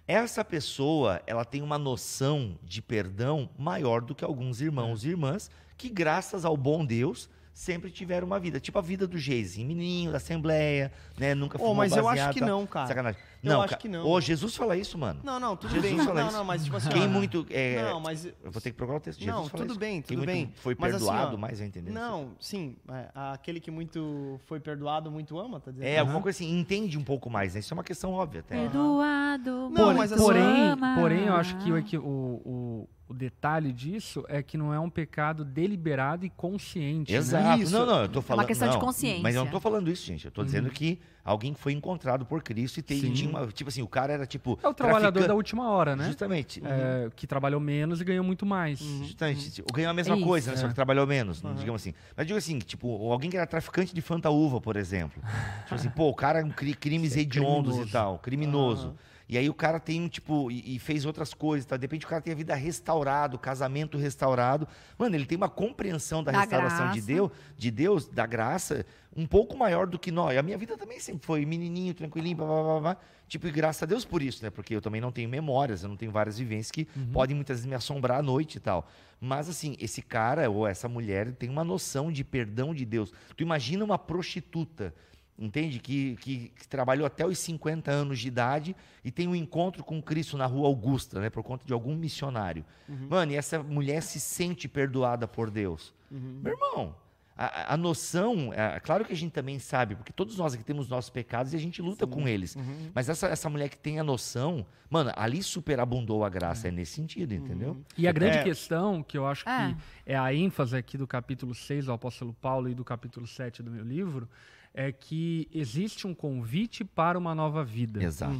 Essa pessoa, ela tem uma noção de perdão maior do que alguns irmãos e irmãs que graças ao bom Deus sempre tiveram uma vida, tipo a vida do Geizinho, menino da Assembleia, né, nunca Ô, fumou mas eu acho que tá? não, cara. Sacanagem. Eu não, acho ca- que não. Ô, Jesus fala isso, mano. Não, não, tudo Jesus bem. fala Não, isso. não, mas tipo assim. Quem muito é, Não, mas. eu vou ter que procurar o texto. Jesus Não, fala tudo isso. bem, Quem tudo muito bem. Foi Mas assim, perdoado, ó, mais vai entender. Não, sim. é, aquele que muito foi perdoado, muito ama, tá dizendo? É, alguma coisa assim, entende um pouco mais, né? Isso é uma questão óbvia até. Perdoado. Não, muito mas assim- porém, ama. porém, eu acho que, que o, o, o detalhe disso é que não é um pecado deliberado e consciente. né? Exato. Isso. Não, não, eu tô falando. questão de não, consciência. Mas eu não tô falando isso, gente. Eu tô dizendo que alguém foi encontrado por Cristo e tem, tinha uma. Tipo assim, o cara era tipo. É o trabalhador traficante- da última hora, né? Justamente. É, que trabalhou menos e ganhou muito mais. Justamente. Ganhou a mesma É coisa, né? Só É. que trabalhou menos, digamos assim. Mas digo assim, tipo, alguém que era traficante de fantaúva, por exemplo. Tipo assim, pô, o cara, um cri- crimes Isso é hediondos e tal, criminoso. E aí o cara tem, tipo, e, e fez outras coisas, tá? De repente o cara tem a vida restaurada, o casamento restaurado. Mano, ele tem uma compreensão da, Da restauração de. Deus, de Deus, da graça, um pouco maior do que nós. A minha vida também sempre foi menininho, tranquilinho, blá, blá, blá, blá. Tipo, e graças a Deus por isso, né? Porque eu também não tenho memórias, eu não tenho várias vivências que podem muitas vezes me assombrar à noite e tal. Mas assim, esse cara ou essa mulher tem uma noção de perdão de Deus. Tu imagina uma prostituta, entende? Que, que, que trabalhou até os 50 anos de idade e tem um encontro com Cristo na rua Augusta, né? Por conta de algum missionário. Mano, e essa mulher se sente perdoada por Deus. Meu irmão, a, a noção, é, claro que a gente também sabe, porque todos nós aqui temos nossos pecados e a gente luta com eles. Mas essa, essa mulher que tem a noção, mano, ali superabundou a graça, é nesse sentido, entendeu? E a grande É. questão, que eu acho É. que é a ênfase aqui do capítulo 6 do apóstolo Paulo e do capítulo 7 do meu livro, é que existe um convite para uma nova vida. Exato.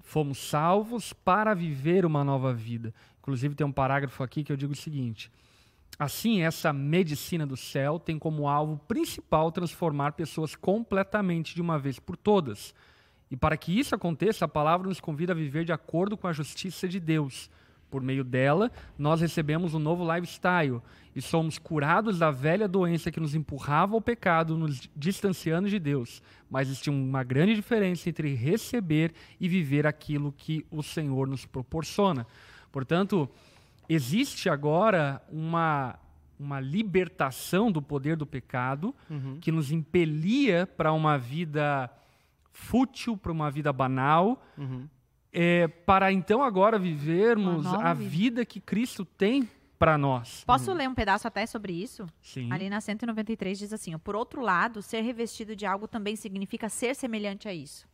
Fomos salvos para viver uma nova vida. Inclusive, tem um parágrafo aqui que eu digo o seguinte: Assim, essa medicina do céu tem como alvo principal transformar pessoas completamente de uma vez por todas. E para que isso aconteça, a palavra nos convida a viver de acordo com a justiça de Deus. Por meio dela, nós recebemos um novo lifestyle e somos curados da velha doença que nos empurrava ao pecado, nos distanciando de Deus. Mas existe uma grande diferença entre receber e viver aquilo que o Senhor nos proporciona. Portanto, existe agora uma, uma libertação do poder do pecado que nos impelia para uma vida fútil, para uma vida banal, é, para então agora vivermos a vida. vida que Cristo tem para nós. Posso ler um pedaço até sobre isso? Sim. Ali na 193 diz assim: por outro lado, ser revestido de algo também significa ser semelhante a isso.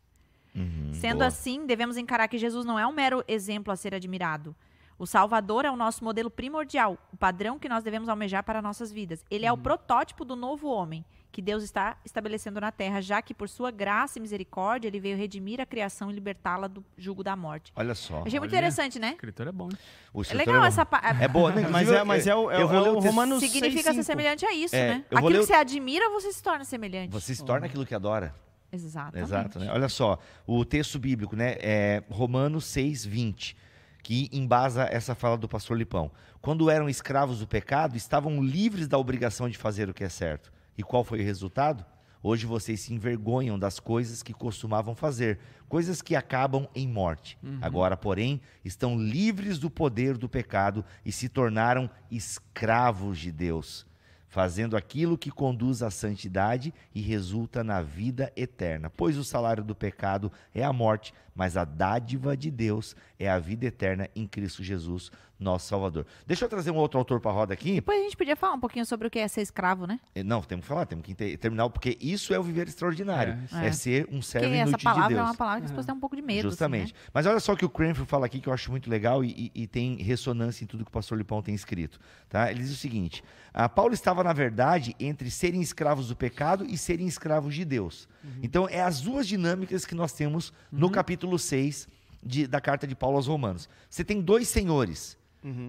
Uhum, Sendo boa. assim, devemos encarar que Jesus não é um mero exemplo a ser admirado. O Salvador é o nosso modelo primordial, o padrão que nós devemos almejar para nossas vidas. Ele é o protótipo do novo homem que Deus está estabelecendo na terra, já que por sua graça e misericórdia ele veio redimir a criação e libertá-la do jugo da morte. Olha só. Achei muito interessante, né? O escritor é bom. O É legal bom. essa parte. É boa, né? Mas é, mas é o, é, eu o- vou é ler o Romanos Significa ser 6:5. semelhante a isso, É, né? Aquilo ler que você admira, você se torna semelhante. Você se torna aquilo que adora. Exatamente. Exato, né? Olha só, o texto bíblico, né? É Romanos 6, 20, que embasa essa fala do pastor Lipão. Quando eram escravos do pecado, estavam livres da obrigação de fazer o que é certo. E qual foi o resultado? Hoje vocês se envergonham das coisas que costumavam fazer, coisas que acabam em morte. Agora, porém, estão livres do poder do pecado e se tornaram escravos de Deus fazendo aquilo que conduz à santidade e resulta na vida eterna. Pois o salário do pecado é a morte, mas a dádiva de Deus é a vida eterna em Cristo Jesus, nosso Salvador. Deixa eu trazer um outro autor para a roda aqui. Depois a gente podia falar um pouquinho sobre o que é ser escravo, né? Eh, Não, temos que falar, temos que terminar, porque isso é o viver extraordinário. É, É, é. ser um Porque servo essa inútil de palavra Deus. é uma palavra que as pessoas têm um pouco de medo. Justamente. Assim, né? Mas olha só o que o Cranfield fala aqui que eu acho muito legal e, e- e tem ressonância em tudo que o pastor Lipão tem escrito. Tá? Ele diz o seguinte: ah, Paulo estava, na verdade, entre serem escravos do pecado e serem escravos de Deus. Então, é as duas dinâmicas que nós temos no capítulo 6 de- da carta de Paulo aos Romanos. Você tem dois senhores.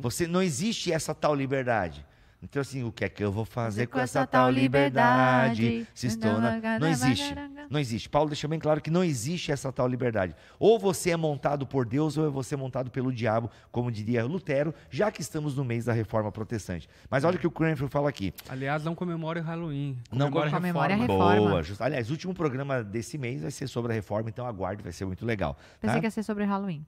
Você não existe essa tal liberdade. Então, assim, o que é que eu vou fazer com essa tal liberdade? Se estou na... Não existe. Não existe. Paulo deixa bem claro que não existe essa tal liberdade. Ou você é montado por Deus ou é você montado pelo diabo, como diria Lutero, já que estamos no mês da reforma protestante. Mas olha o que o Cranfield fala aqui. Aliás, não comemore o Halloween. Não Comemore a reforma. Boa. Just... Aliás, o último programa desse mês vai ser sobre a reforma, então aguarde, vai ser muito legal. Pensei tá? que ia ser sobre Halloween.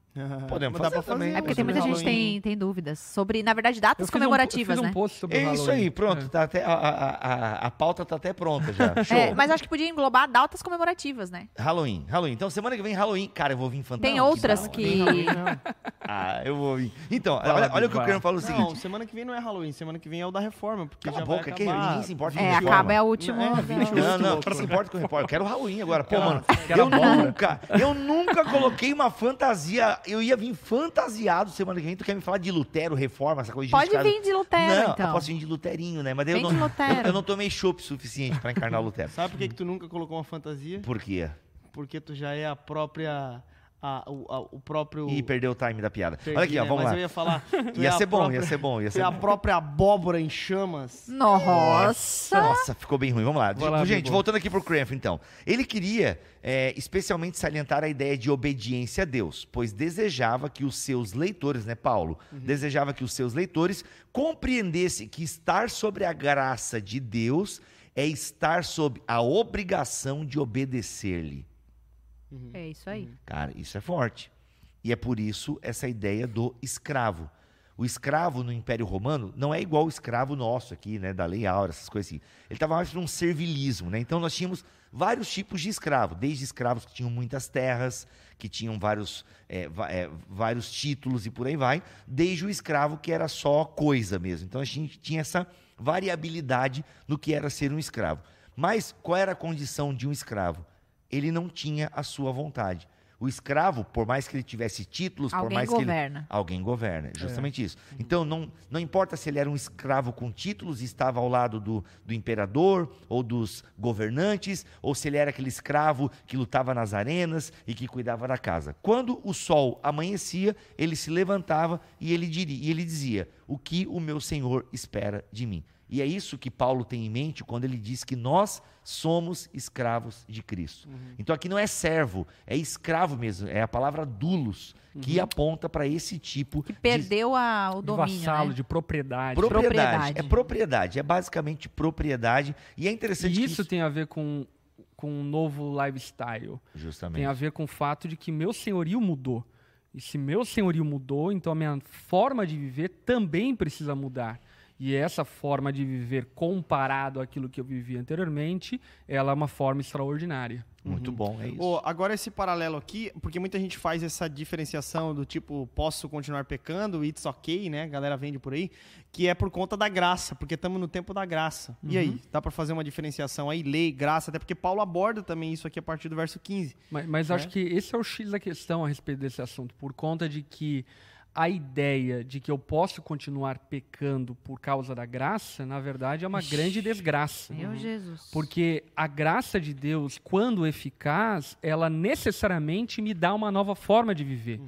Podemos Dá fazer também. É porque tem sobre muita gente tem, tem dúvidas sobre, na verdade, datas Eu fiz um- comemorativas, eu fiz um né? post sobre É isso aí, pronto. Tá até, a, a, a, a pauta tá até pronta já. Show. É, mas acho que podia englobar datas comemorativas, né? Halloween, Halloween. Então, semana que vem, Halloween. Cara, eu vou vir fantasma. Tem outras que. Ah, eu vou vir. Então, olha, olha o que o. Cran fala o Não, seguinte. semana que vem não é Halloween, semana que vem é o da reforma, porque Cala já a vai boca, que acabar. ninguém se importa com É, reforma. acaba, é o último. Não, é 28. Não, não, não se importa com o repórter. Eu quero Halloween agora. Pô, mano, eu nunca, eu nunca coloquei uma fantasia. Eu ia vir fantasiado semana que vem. Tu quer me falar de Lutero, reforma, essa coisa de Pode que vir de Lutero, Não, então. De Luterinho, né? Mas eu não, eu, eu não tomei chopp suficiente pra encarnar Lutero. Sabe por que, que tu nunca colocou uma fantasia? Por quê? Porque tu já é a própria a- o, a- o próprio. E perdeu o time da piada. Perdi, Olha aqui, ó, né? vamos Mas lá. eu ia falar. é Ia ser bom, própria- ia ser bom, ia ser é a bom. própria abóbora em chamas. Nossa! Nossa, ficou bem ruim. Vamos lá. Lá, Gente, Bibo. voltando aqui pro Cranf, então. Ele queria é, especialmente salientar a ideia de obediência a Deus, pois desejava que os seus leitores, né, Paulo? Desejava que os seus leitores compreendessem que estar sobre a graça de Deus é estar sob a obrigação de obedecer-lhe. É isso aí. Cara, isso é forte. E é por isso essa ideia do escravo. O escravo no Império Romano não é igual o escravo nosso aqui, né, da Lei Áurea, essas coisas assim. Ele estava mais para um servilismo, né? Então nós tínhamos vários tipos de escravo, desde escravos que tinham muitas terras, que tinham vários, é, é, vários títulos e por aí vai, desde o escravo que era só coisa mesmo. Então a gente tinha essa variabilidade no que era ser um escravo. Mas qual era a condição de um escravo? Ele não tinha a sua vontade. O escravo, por mais que ele tivesse títulos, por Alguém mais que ele governa. Alguém governa, É. justamente isso. Então, não, não importa se ele era um escravo com títulos e estava ao lado do, do imperador ou dos governantes, ou se ele era aquele escravo que lutava nas arenas e que cuidava da casa. Quando o sol amanhecia, ele se levantava e ele, diria, e ele dizia: O que o meu senhor espera de mim? E é isso que Paulo tem em mente quando ele diz que nós somos escravos de Cristo. Então aqui não é servo, é escravo mesmo, é a palavra dulos, que aponta para esse tipo Que de perdeu a, o De domínio, vassalo, né? de propriedade. propriedade. propriedade. É propriedade, é basicamente propriedade. E é interessante E que isso tem a ver com, com um novo lifestyle. Justamente. Tem a ver com o fato de que meu senhorio mudou. E se meu senhorio mudou, então a minha forma de viver também precisa mudar. E essa forma de viver comparado àquilo que eu vivia anteriormente, ela é uma forma extraordinária. Muito bom, é isso. Ô, agora esse paralelo aqui, porque muita gente faz essa diferenciação do tipo, posso continuar pecando, it's ok, né? A galera vende por aí, que é por conta da graça, porque estamos no tempo da graça. E aí, dá pra fazer uma diferenciação aí, lei, graça, até porque Paulo aborda também isso aqui a partir do verso 15. Mas, mas acho que esse é o X da questão a respeito desse assunto, por conta de que a ideia de que eu posso continuar pecando por causa da graça, na verdade, é uma grande desgraça. Meu Jesus. Porque a graça de Deus, quando eficaz, ela necessariamente me dá uma nova forma de viver.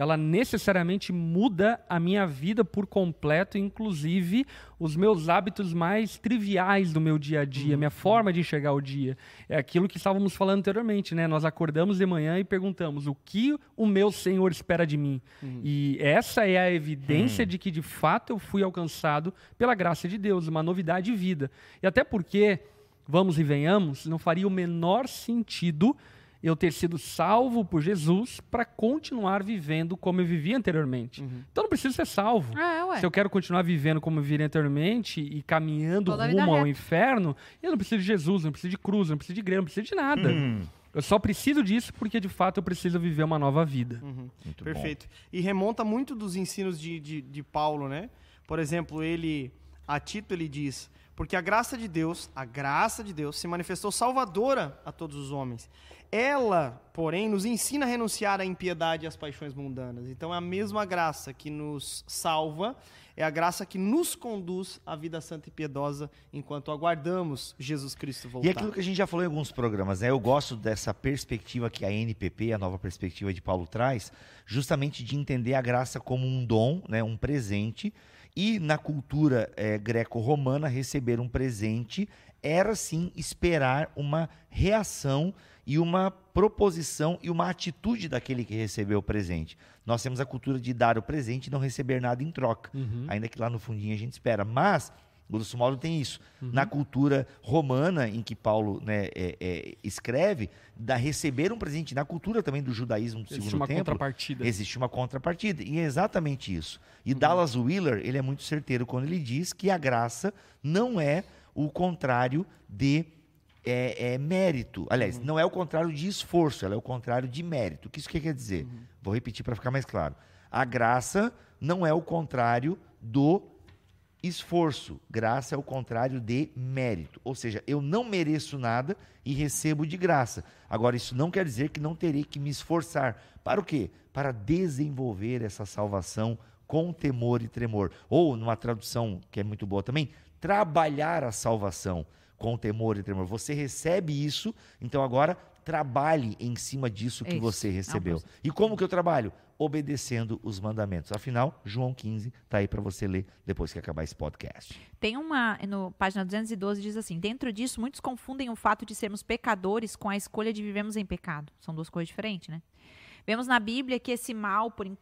Ela necessariamente muda a minha vida por completo, inclusive os meus hábitos mais triviais do meu dia a dia, minha forma de enxergar o dia. É aquilo que estávamos falando anteriormente, né? Nós acordamos de manhã e perguntamos: o que o meu Senhor espera de mim? E essa é a evidência de que de fato eu fui alcançado pela graça de Deus, uma novidade de vida. E até porque vamos e venhamos, não faria o menor sentido eu ter sido salvo por Jesus para continuar vivendo como eu vivia anteriormente. Então não preciso ser salvo. É, ué. Se eu quero continuar vivendo como eu vivia anteriormente e caminhando Toda rumo ao reta. inferno, eu não preciso de Jesus, não preciso de cruz, não preciso de igreja, não preciso de nada. Eu só preciso disso porque de fato eu preciso viver uma nova vida. Muito bom. Perfeito. E remonta muito dos ensinos de, de, de Paulo, né? Por exemplo, ele, a Tito, ele diz: Porque a graça de Deus, a graça de Deus, se manifestou salvadora a todos os homens. Ela, porém, nos ensina a renunciar à impiedade e às paixões mundanas. Então é a mesma graça que nos salva, é a graça que nos conduz à vida santa e piedosa enquanto aguardamos Jesus Cristo voltar. E aquilo que a gente já falou em alguns programas, né? Eu gosto dessa perspectiva que a NPP, a nova perspectiva de Paulo traz, justamente de entender a graça como um dom, né? Um presente. E na cultura eh, greco-romana, receber um presente era sim esperar uma reação e uma proposição e uma atitude daquele que recebeu o presente. Nós temos a cultura de dar o presente e não receber nada em troca, ainda que lá no fundinho a gente espera. Mas Grosso modo tem isso. Na cultura romana, em que Paulo né, é, é, escreve, da receber um presente. Na cultura também do judaísmo do Existe segundo uma templo, contrapartida. existe uma contrapartida. E é exatamente isso. E Dallas Wheeler, ele é muito certeiro quando ele diz que a graça não é o contrário de é, é, mérito. Aliás, não é o contrário de esforço, ela é o contrário de mérito. O que isso que quer dizer? Vou repetir para ficar mais claro. A graça não é o contrário do esforço. Graça é o contrário de mérito. Ou seja, eu não mereço nada e recebo de graça. Agora, isso não quer dizer que não terei que me esforçar. Para o quê? Para desenvolver essa salvação com temor e tremor. Ou, numa tradução que é muito boa também, trabalhar a salvação com temor e tremor. Você recebe isso, então agora trabalhe em cima disso que Isso, você é recebeu. E como que eu trabalho? Obedecendo os mandamentos. Afinal, João 15 tá aí para você ler depois que acabar esse podcast. Tem uma, no página 212 diz assim: Dentro disso, muitos confundem o fato de sermos pecadores com a escolha de vivermos em pecado. São duas coisas diferentes, né? Vemos na Bíblia que esse mal, por, en-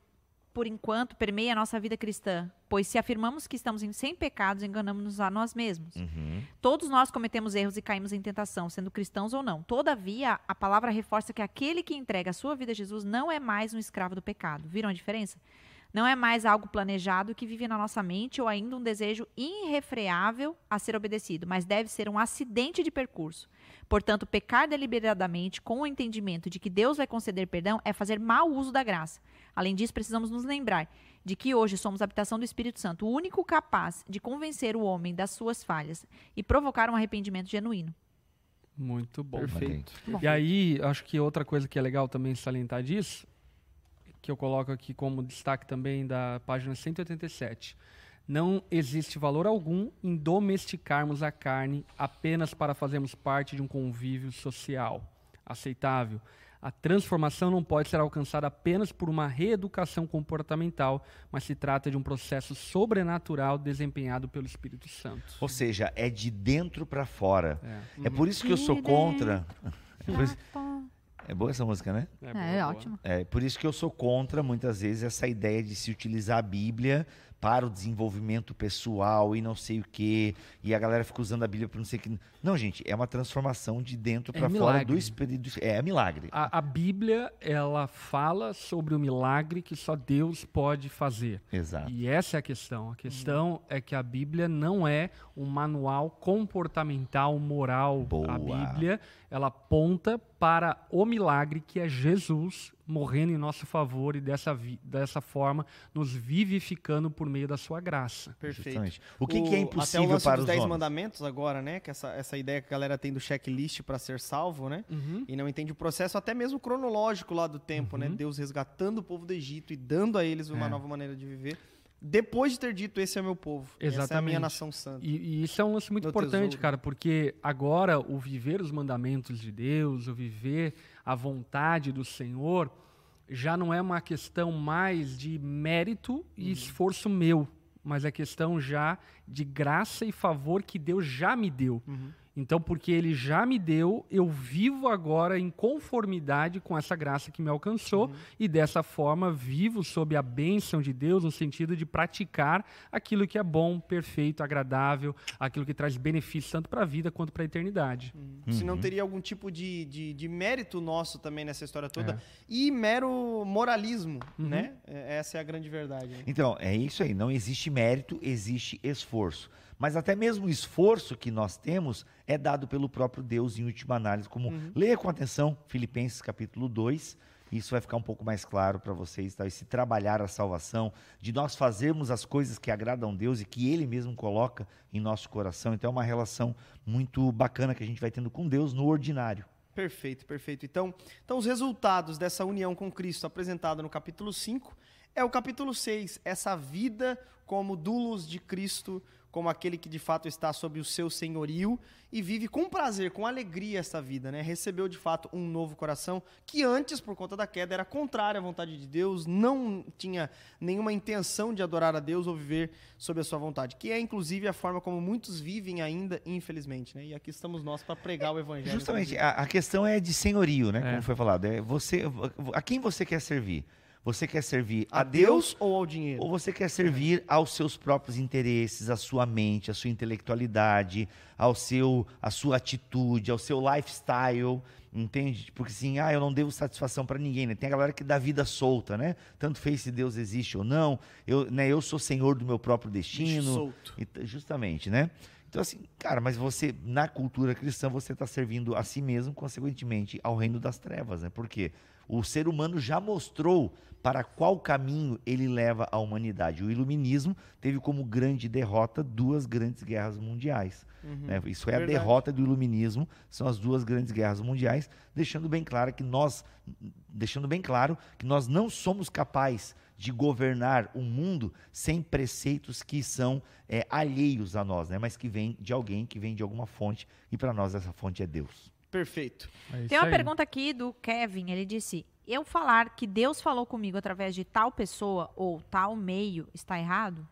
por enquanto, permeia a nossa vida cristã, pois se afirmamos que estamos em sem pecados, enganamos-nos a nós mesmos. Uhum. Todos nós cometemos erros e caímos em tentação, sendo cristãos ou não. Todavia, a palavra reforça que aquele que entrega a sua vida a Jesus não é mais um escravo do pecado. Viram a diferença? Não é mais algo planejado que vive na nossa mente ou ainda um desejo irrefreável a ser obedecido, mas deve ser um acidente de percurso. Portanto, pecar deliberadamente com o entendimento de que Deus vai conceder perdão é fazer mau uso da graça. Além disso, precisamos nos lembrar de que hoje somos habitação do Espírito Santo, o único capaz de convencer o homem das suas falhas e provocar um arrependimento genuíno. Muito bom. Perfeito. E aí, acho que outra coisa que é legal também salientar disso, que eu coloco aqui como destaque também da página 187. Não existe valor algum em domesticarmos a carne apenas para fazermos parte de um convívio social aceitável. A transformação não pode ser alcançada apenas por uma reeducação comportamental, mas se trata de um processo sobrenatural desempenhado pelo Espírito Santo. Ou seja, é de dentro para fora. É. É por isso que eu sou contra. É, por isso- é boa essa música, né? É, boa, boa. ótimo. É por isso que eu sou contra, muitas vezes, essa ideia de se utilizar a Bíblia para o desenvolvimento pessoal e não sei o quê. E a galera fica usando a Bíblia para não sei o que. Não, gente, é uma transformação de dentro É para fora do Espírito. É milagre. A, a Bíblia, ela fala sobre o milagre que só Deus pode fazer. Exato. E essa é a questão. A questão é que a Bíblia não é um manual comportamental, moral. Boa. A Bíblia, ela aponta para o milagre que é Jesus morrendo em nosso favor e dessa, dessa forma nos vivificando por meio da sua graça. Perfeito. Justamente. O que, que é até o impossível lance para dos os 10 homens? mandamentos agora, né? Que essa, essa ideia que a galera tem do checklist para ser salvo, né? E não entende o processo até mesmo cronológico lá do tempo, né? Deus resgatando o povo do Egito e dando a eles uma É. nova maneira de viver. Depois de ter dito, esse é o meu povo. Essa é a minha Exatamente. nação santa. E, e isso é um lance muito Meu importante, tesouro. cara, porque agora o viver os mandamentos de Deus, o viver a vontade do Senhor, já não é uma questão mais de mérito Uhum. e esforço meu, mas é questão já de graça e favor que Deus já me deu. Uhum. Então, porque Ele já me deu, eu vivo agora em conformidade com essa graça que me alcançou Uhum. e dessa forma vivo sob a bênção de Deus no sentido de praticar aquilo que é bom, perfeito, agradável, aquilo que traz benefícios tanto para a vida quanto para a eternidade. Se Uhum. não teria algum tipo de, de, de mérito nosso também nessa história toda. É. E mero moralismo, Uhum. né? É- Essa é a grande verdade. né? Então, é isso aí. Não existe mérito, existe esforço. Mas até mesmo o esforço que nós temos é dado pelo próprio Deus em última análise. Como leia com atenção Filipenses capítulo 2. Isso vai ficar um pouco mais claro para vocês, tá? Esse trabalhar a salvação, de nós fazermos as coisas que agradam Deus e que Ele mesmo coloca em nosso coração. Então é uma relação muito bacana que a gente vai tendo com Deus no ordinário. Perfeito, perfeito. Então, então, os resultados dessa união com Cristo apresentado no capítulo 5 é o capítulo 6, essa vida como dulos de Cristo, como aquele que de fato está sob o seu senhorio e vive com prazer, com alegria essa vida, né? Recebeu de fato um novo coração que antes, por conta da queda, era contrário à vontade de Deus, não tinha nenhuma intenção de adorar a Deus ou viver sob a sua vontade, que é inclusive a forma como muitos vivem ainda, infelizmente, né? E aqui estamos nós para pregar o evangelho. Justamente, a, a questão é de senhorio, né? É. Como foi falado. É você, a quem você quer servir? Você quer servir A a Deus Deus ou ao dinheiro? ou você quer servir aos seus próprios interesses, à sua mente, à sua intelectualidade, ao seu, à sua atitude, ao seu lifestyle, entende? Porque assim, ah, eu não devo satisfação para ninguém, né? Tem a galera que dá vida solta, né? Tanto fez se Deus existe ou não, eu, né, eu sou senhor do meu próprio Bicho destino. solto. E Justamente, né? Então, assim, cara, mas você, na cultura cristã, você está servindo a si mesmo, consequentemente, ao reino das trevas, né? Porque o ser humano já mostrou para qual caminho ele leva a humanidade. O iluminismo teve como grande derrota duas grandes guerras mundiais. né? Isso é a Uhum. Derrota do iluminismo, são as duas grandes guerras mundiais, deixando bem claro que nós, deixando bem claro que nós não somos capazes de governar o mundo sem preceitos que são é, alheios a nós, né? mas que vêm de alguém, que vem de alguma fonte, e para nós essa fonte é Deus. Perfeito. É Tem uma aí. pergunta aqui do Kevin. Ele disse: Eu falar que Deus falou comigo através de tal pessoa ou tal meio está errado?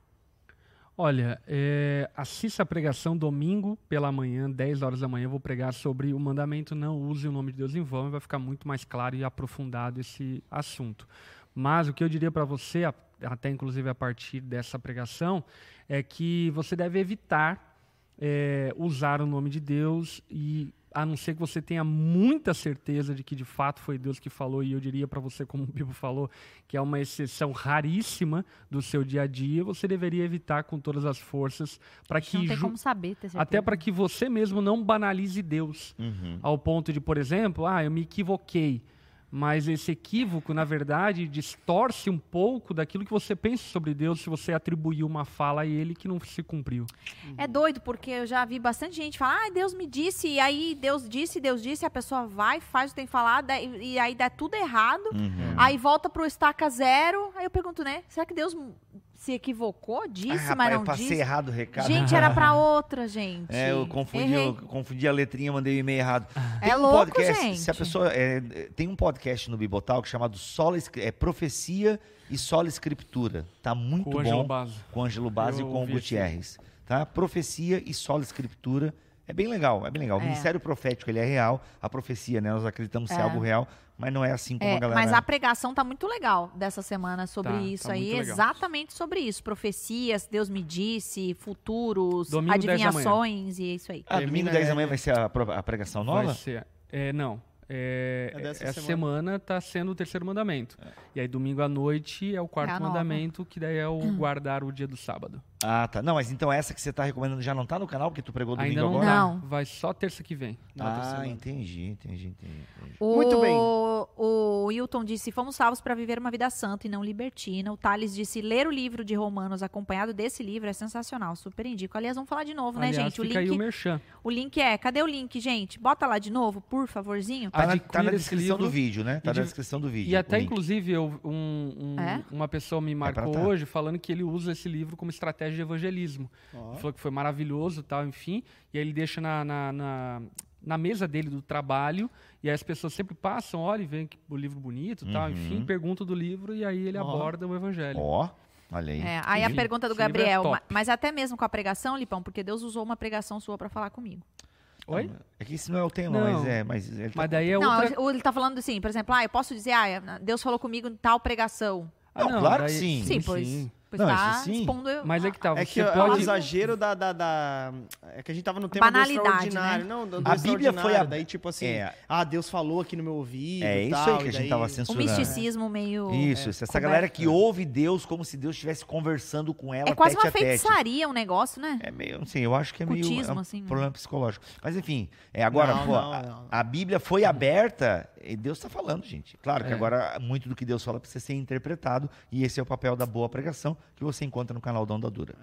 Olha, é, assista a pregação domingo pela manhã, 10 horas da manhã. Eu vou pregar sobre o mandamento não use o nome de Deus em vão e vai ficar muito mais claro e aprofundado esse assunto. Mas o que eu diria para você, a- até inclusive a partir dessa pregação, é que você deve evitar é, usar o nome de Deus e a não ser que você tenha muita certeza de que de fato foi Deus que falou, e eu diria para você, como o Bibo falou, que é uma exceção raríssima do seu dia a dia, você deveria evitar com todas as forças para que não tem como saber, ter certeza. até para que você mesmo não banalize Deus Uhum. ao ponto de, por exemplo, ah, eu me equivoquei. Mas esse equívoco, na verdade, distorce um pouco daquilo que você pensa sobre Deus se você atribuiu uma fala a ele que não se cumpriu. É doido, porque eu já vi bastante gente falar, ah, Deus me disse, e aí Deus disse, Deus disse, a pessoa vai, faz o que tem que falar, e aí dá tudo errado, Uhum. aí volta pro estaca zero, aí eu pergunto, né, será que Deus se equivocou, disse, Ah, mas rapaz, não eu passei disse? errado o recado. Gente, era pra outra, gente. É, eu confundi, eu confundi a letrinha, mandei o e-mail errado. Tem É um louco, podcast, gente. Se a pessoa, é, tem um podcast no Bibotal chamado Sola, é, Profecia e Sola Escritura. Tá muito Com bom. Basso. Com o Ângelo Base e com o esse. Gutierrez. Tá? Profecia e Sola Escritura. É bem legal, é bem legal. O É. ministério profético, ele é real. A profecia, né? Nós acreditamos ser É. algo real, mas não é assim como É, a galera... mas a pregação tá muito legal dessa semana sobre Tá, isso tá aí, exatamente sobre isso. Profecias, Deus me disse, futuros, Domingo, 10 da manhã. adivinhações e isso aí. Ah, domingo 10 da é- manhã vai ser a, a pregação nova? Vai ser. É, não. É, É essa semana. semana está sendo o terceiro mandamento. E aí, domingo à noite é o quarto É mandamento, que daí é o guardar o dia do sábado. Ah, tá. Não, mas então essa que você tá recomendando já não tá no canal, porque tu pregou domingo Ainda não agora? Não. Vai só terça que vem. Ah, entendi, entendi, entendi. entendi. O, Muito bem. O Wilton disse: Fomos salvos para viver uma vida santa e não libertina. O Thales disse: Ler o livro de Romanos acompanhado desse livro é sensacional. Super indico. Aliás, vamos falar de novo, né, Aliás, gente? O aí o link, merchan. o link é. Cadê o link, gente? Bota lá de novo, por favorzinho. Tá na, tá na descrição do vídeo, né? Tá e na de- descrição do vídeo. E até, link. inclusive, eu, um- um- É? uma pessoa me marcou tá. hoje falando que ele usa esse livro como estratégia de evangelismo. Ó. Ele falou que foi maravilhoso e tal, enfim. E aí ele deixa na, na, na, na mesa dele do trabalho. E aí as pessoas sempre passam, olham e veem que- o livro bonito e tal, Uhum. enfim, perguntam do livro e aí ele Ó. aborda o evangelho. Ó, olha aí. É, aí a Sim. pergunta do Esse é Gabriel, ma- mas até mesmo com a pregação, Lipão, porque Deus usou uma pregação sua para falar comigo. Oi? É que esse não é o tema, Não. mas é. Mas, ele tá- Mas daí é não, outra... eu- ele tá falando assim, por exemplo, ah, eu posso dizer, ah, Deus falou comigo em tal pregação. Ah, Não, claro que daí- sim. Sim, pois, pois Não, tá isso sim. expondo... eu- Mas é que tá, É você que é o exagero da, da, da- É que a gente tava no tema Banalidade, do extraordinário. né? Não, do, do A Bíblia foi a-. Daí, tipo assim, É. ah, Deus falou aqui no meu ouvido É isso tal, aí que a gente daí- tava um censurando. misticismo meio... Isso, é, essa galera que ouve Deus como se Deus estivesse conversando com ela É quase tete uma feitiçaria um negócio, né? É meio, não sei, eu acho que é meio Cultismo, é um assim, né? problema psicológico. Mas enfim, é agora, Não, pô, não, a, não. a Bíblia foi aberta Deus está falando, gente. Claro que É. agora muito do que Deus fala precisa ser interpretado e esse é o papel da boa pregação que você encontra no canal da Onda Dura.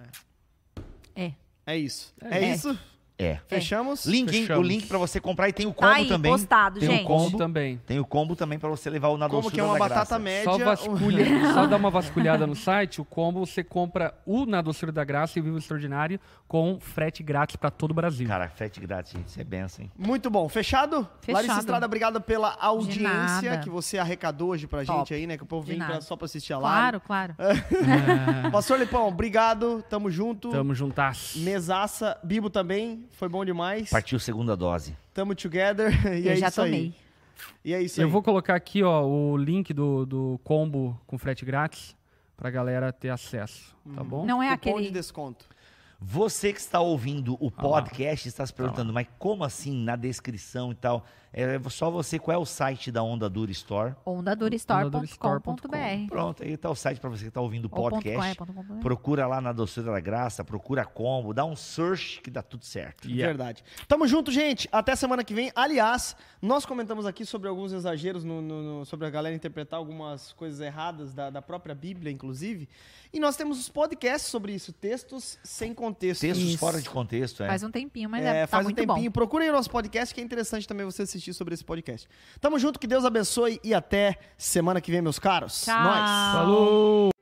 É. É isso. É. É, É. isso? É. Fechamos? Link, hein? o Fechamos. link para você comprar e tem o Tá combo aí, também. postado, Tem gente. o combo. também. Tem o combo também para você levar o na Como que é uma da batata graça. média? Só, vasculha, só dá uma vasculhada no site, o combo você compra o Na Doçura da Graça e o Vivo Extraordinário com frete grátis para todo o Brasil. Cara, frete grátis, gente, isso é benção, hein? Muito bom. Fechado? Fechado. Larissa Estrada, obrigado pela audiência que você arrecadou hoje pra Top. gente aí, né? Que o povo vem pra- só pra assistir a live. Claro, claro. Pastor Lipão, obrigado. Tamo junto. Tamo juntas. Mesaça. Bibo também. Foi bom demais. Partiu segunda dose. Tamo together. E Eu é já isso aí. tomei. E é isso Eu aí. vou colocar aqui ó, o link do, do combo com frete grátis pra galera ter acesso, tá bom? Não é Cupom aquele... de desconto. Você que está ouvindo o lá. podcast está se perguntando, mas como assim na descrição e tal? É só você, qual é o site da Onda Dura Store? ondaduristore.com.br Pronto, aí está o site para você que está ouvindo o podcast. com, é. Procura lá na Doçura da Graça, procura combo, dá um search que dá tudo certo. Yeah. Verdade. Tamo junto, gente. Até semana que vem. Aliás, nós comentamos aqui sobre alguns exageros, no- no- no- sobre a galera interpretar algumas coisas erradas da, da própria Bíblia, inclusive. E nós temos os podcasts sobre isso, textos sem contexto. Textos Isso. fora de contexto, é. Faz um tempinho, mas É, é, tá faz um muito tempinho. bom. Procurem o nosso podcast, que é interessante também você assistir sobre esse podcast. Tamo junto, que Deus abençoe e até semana que vem, meus caros. Tchau. Nós. Falou!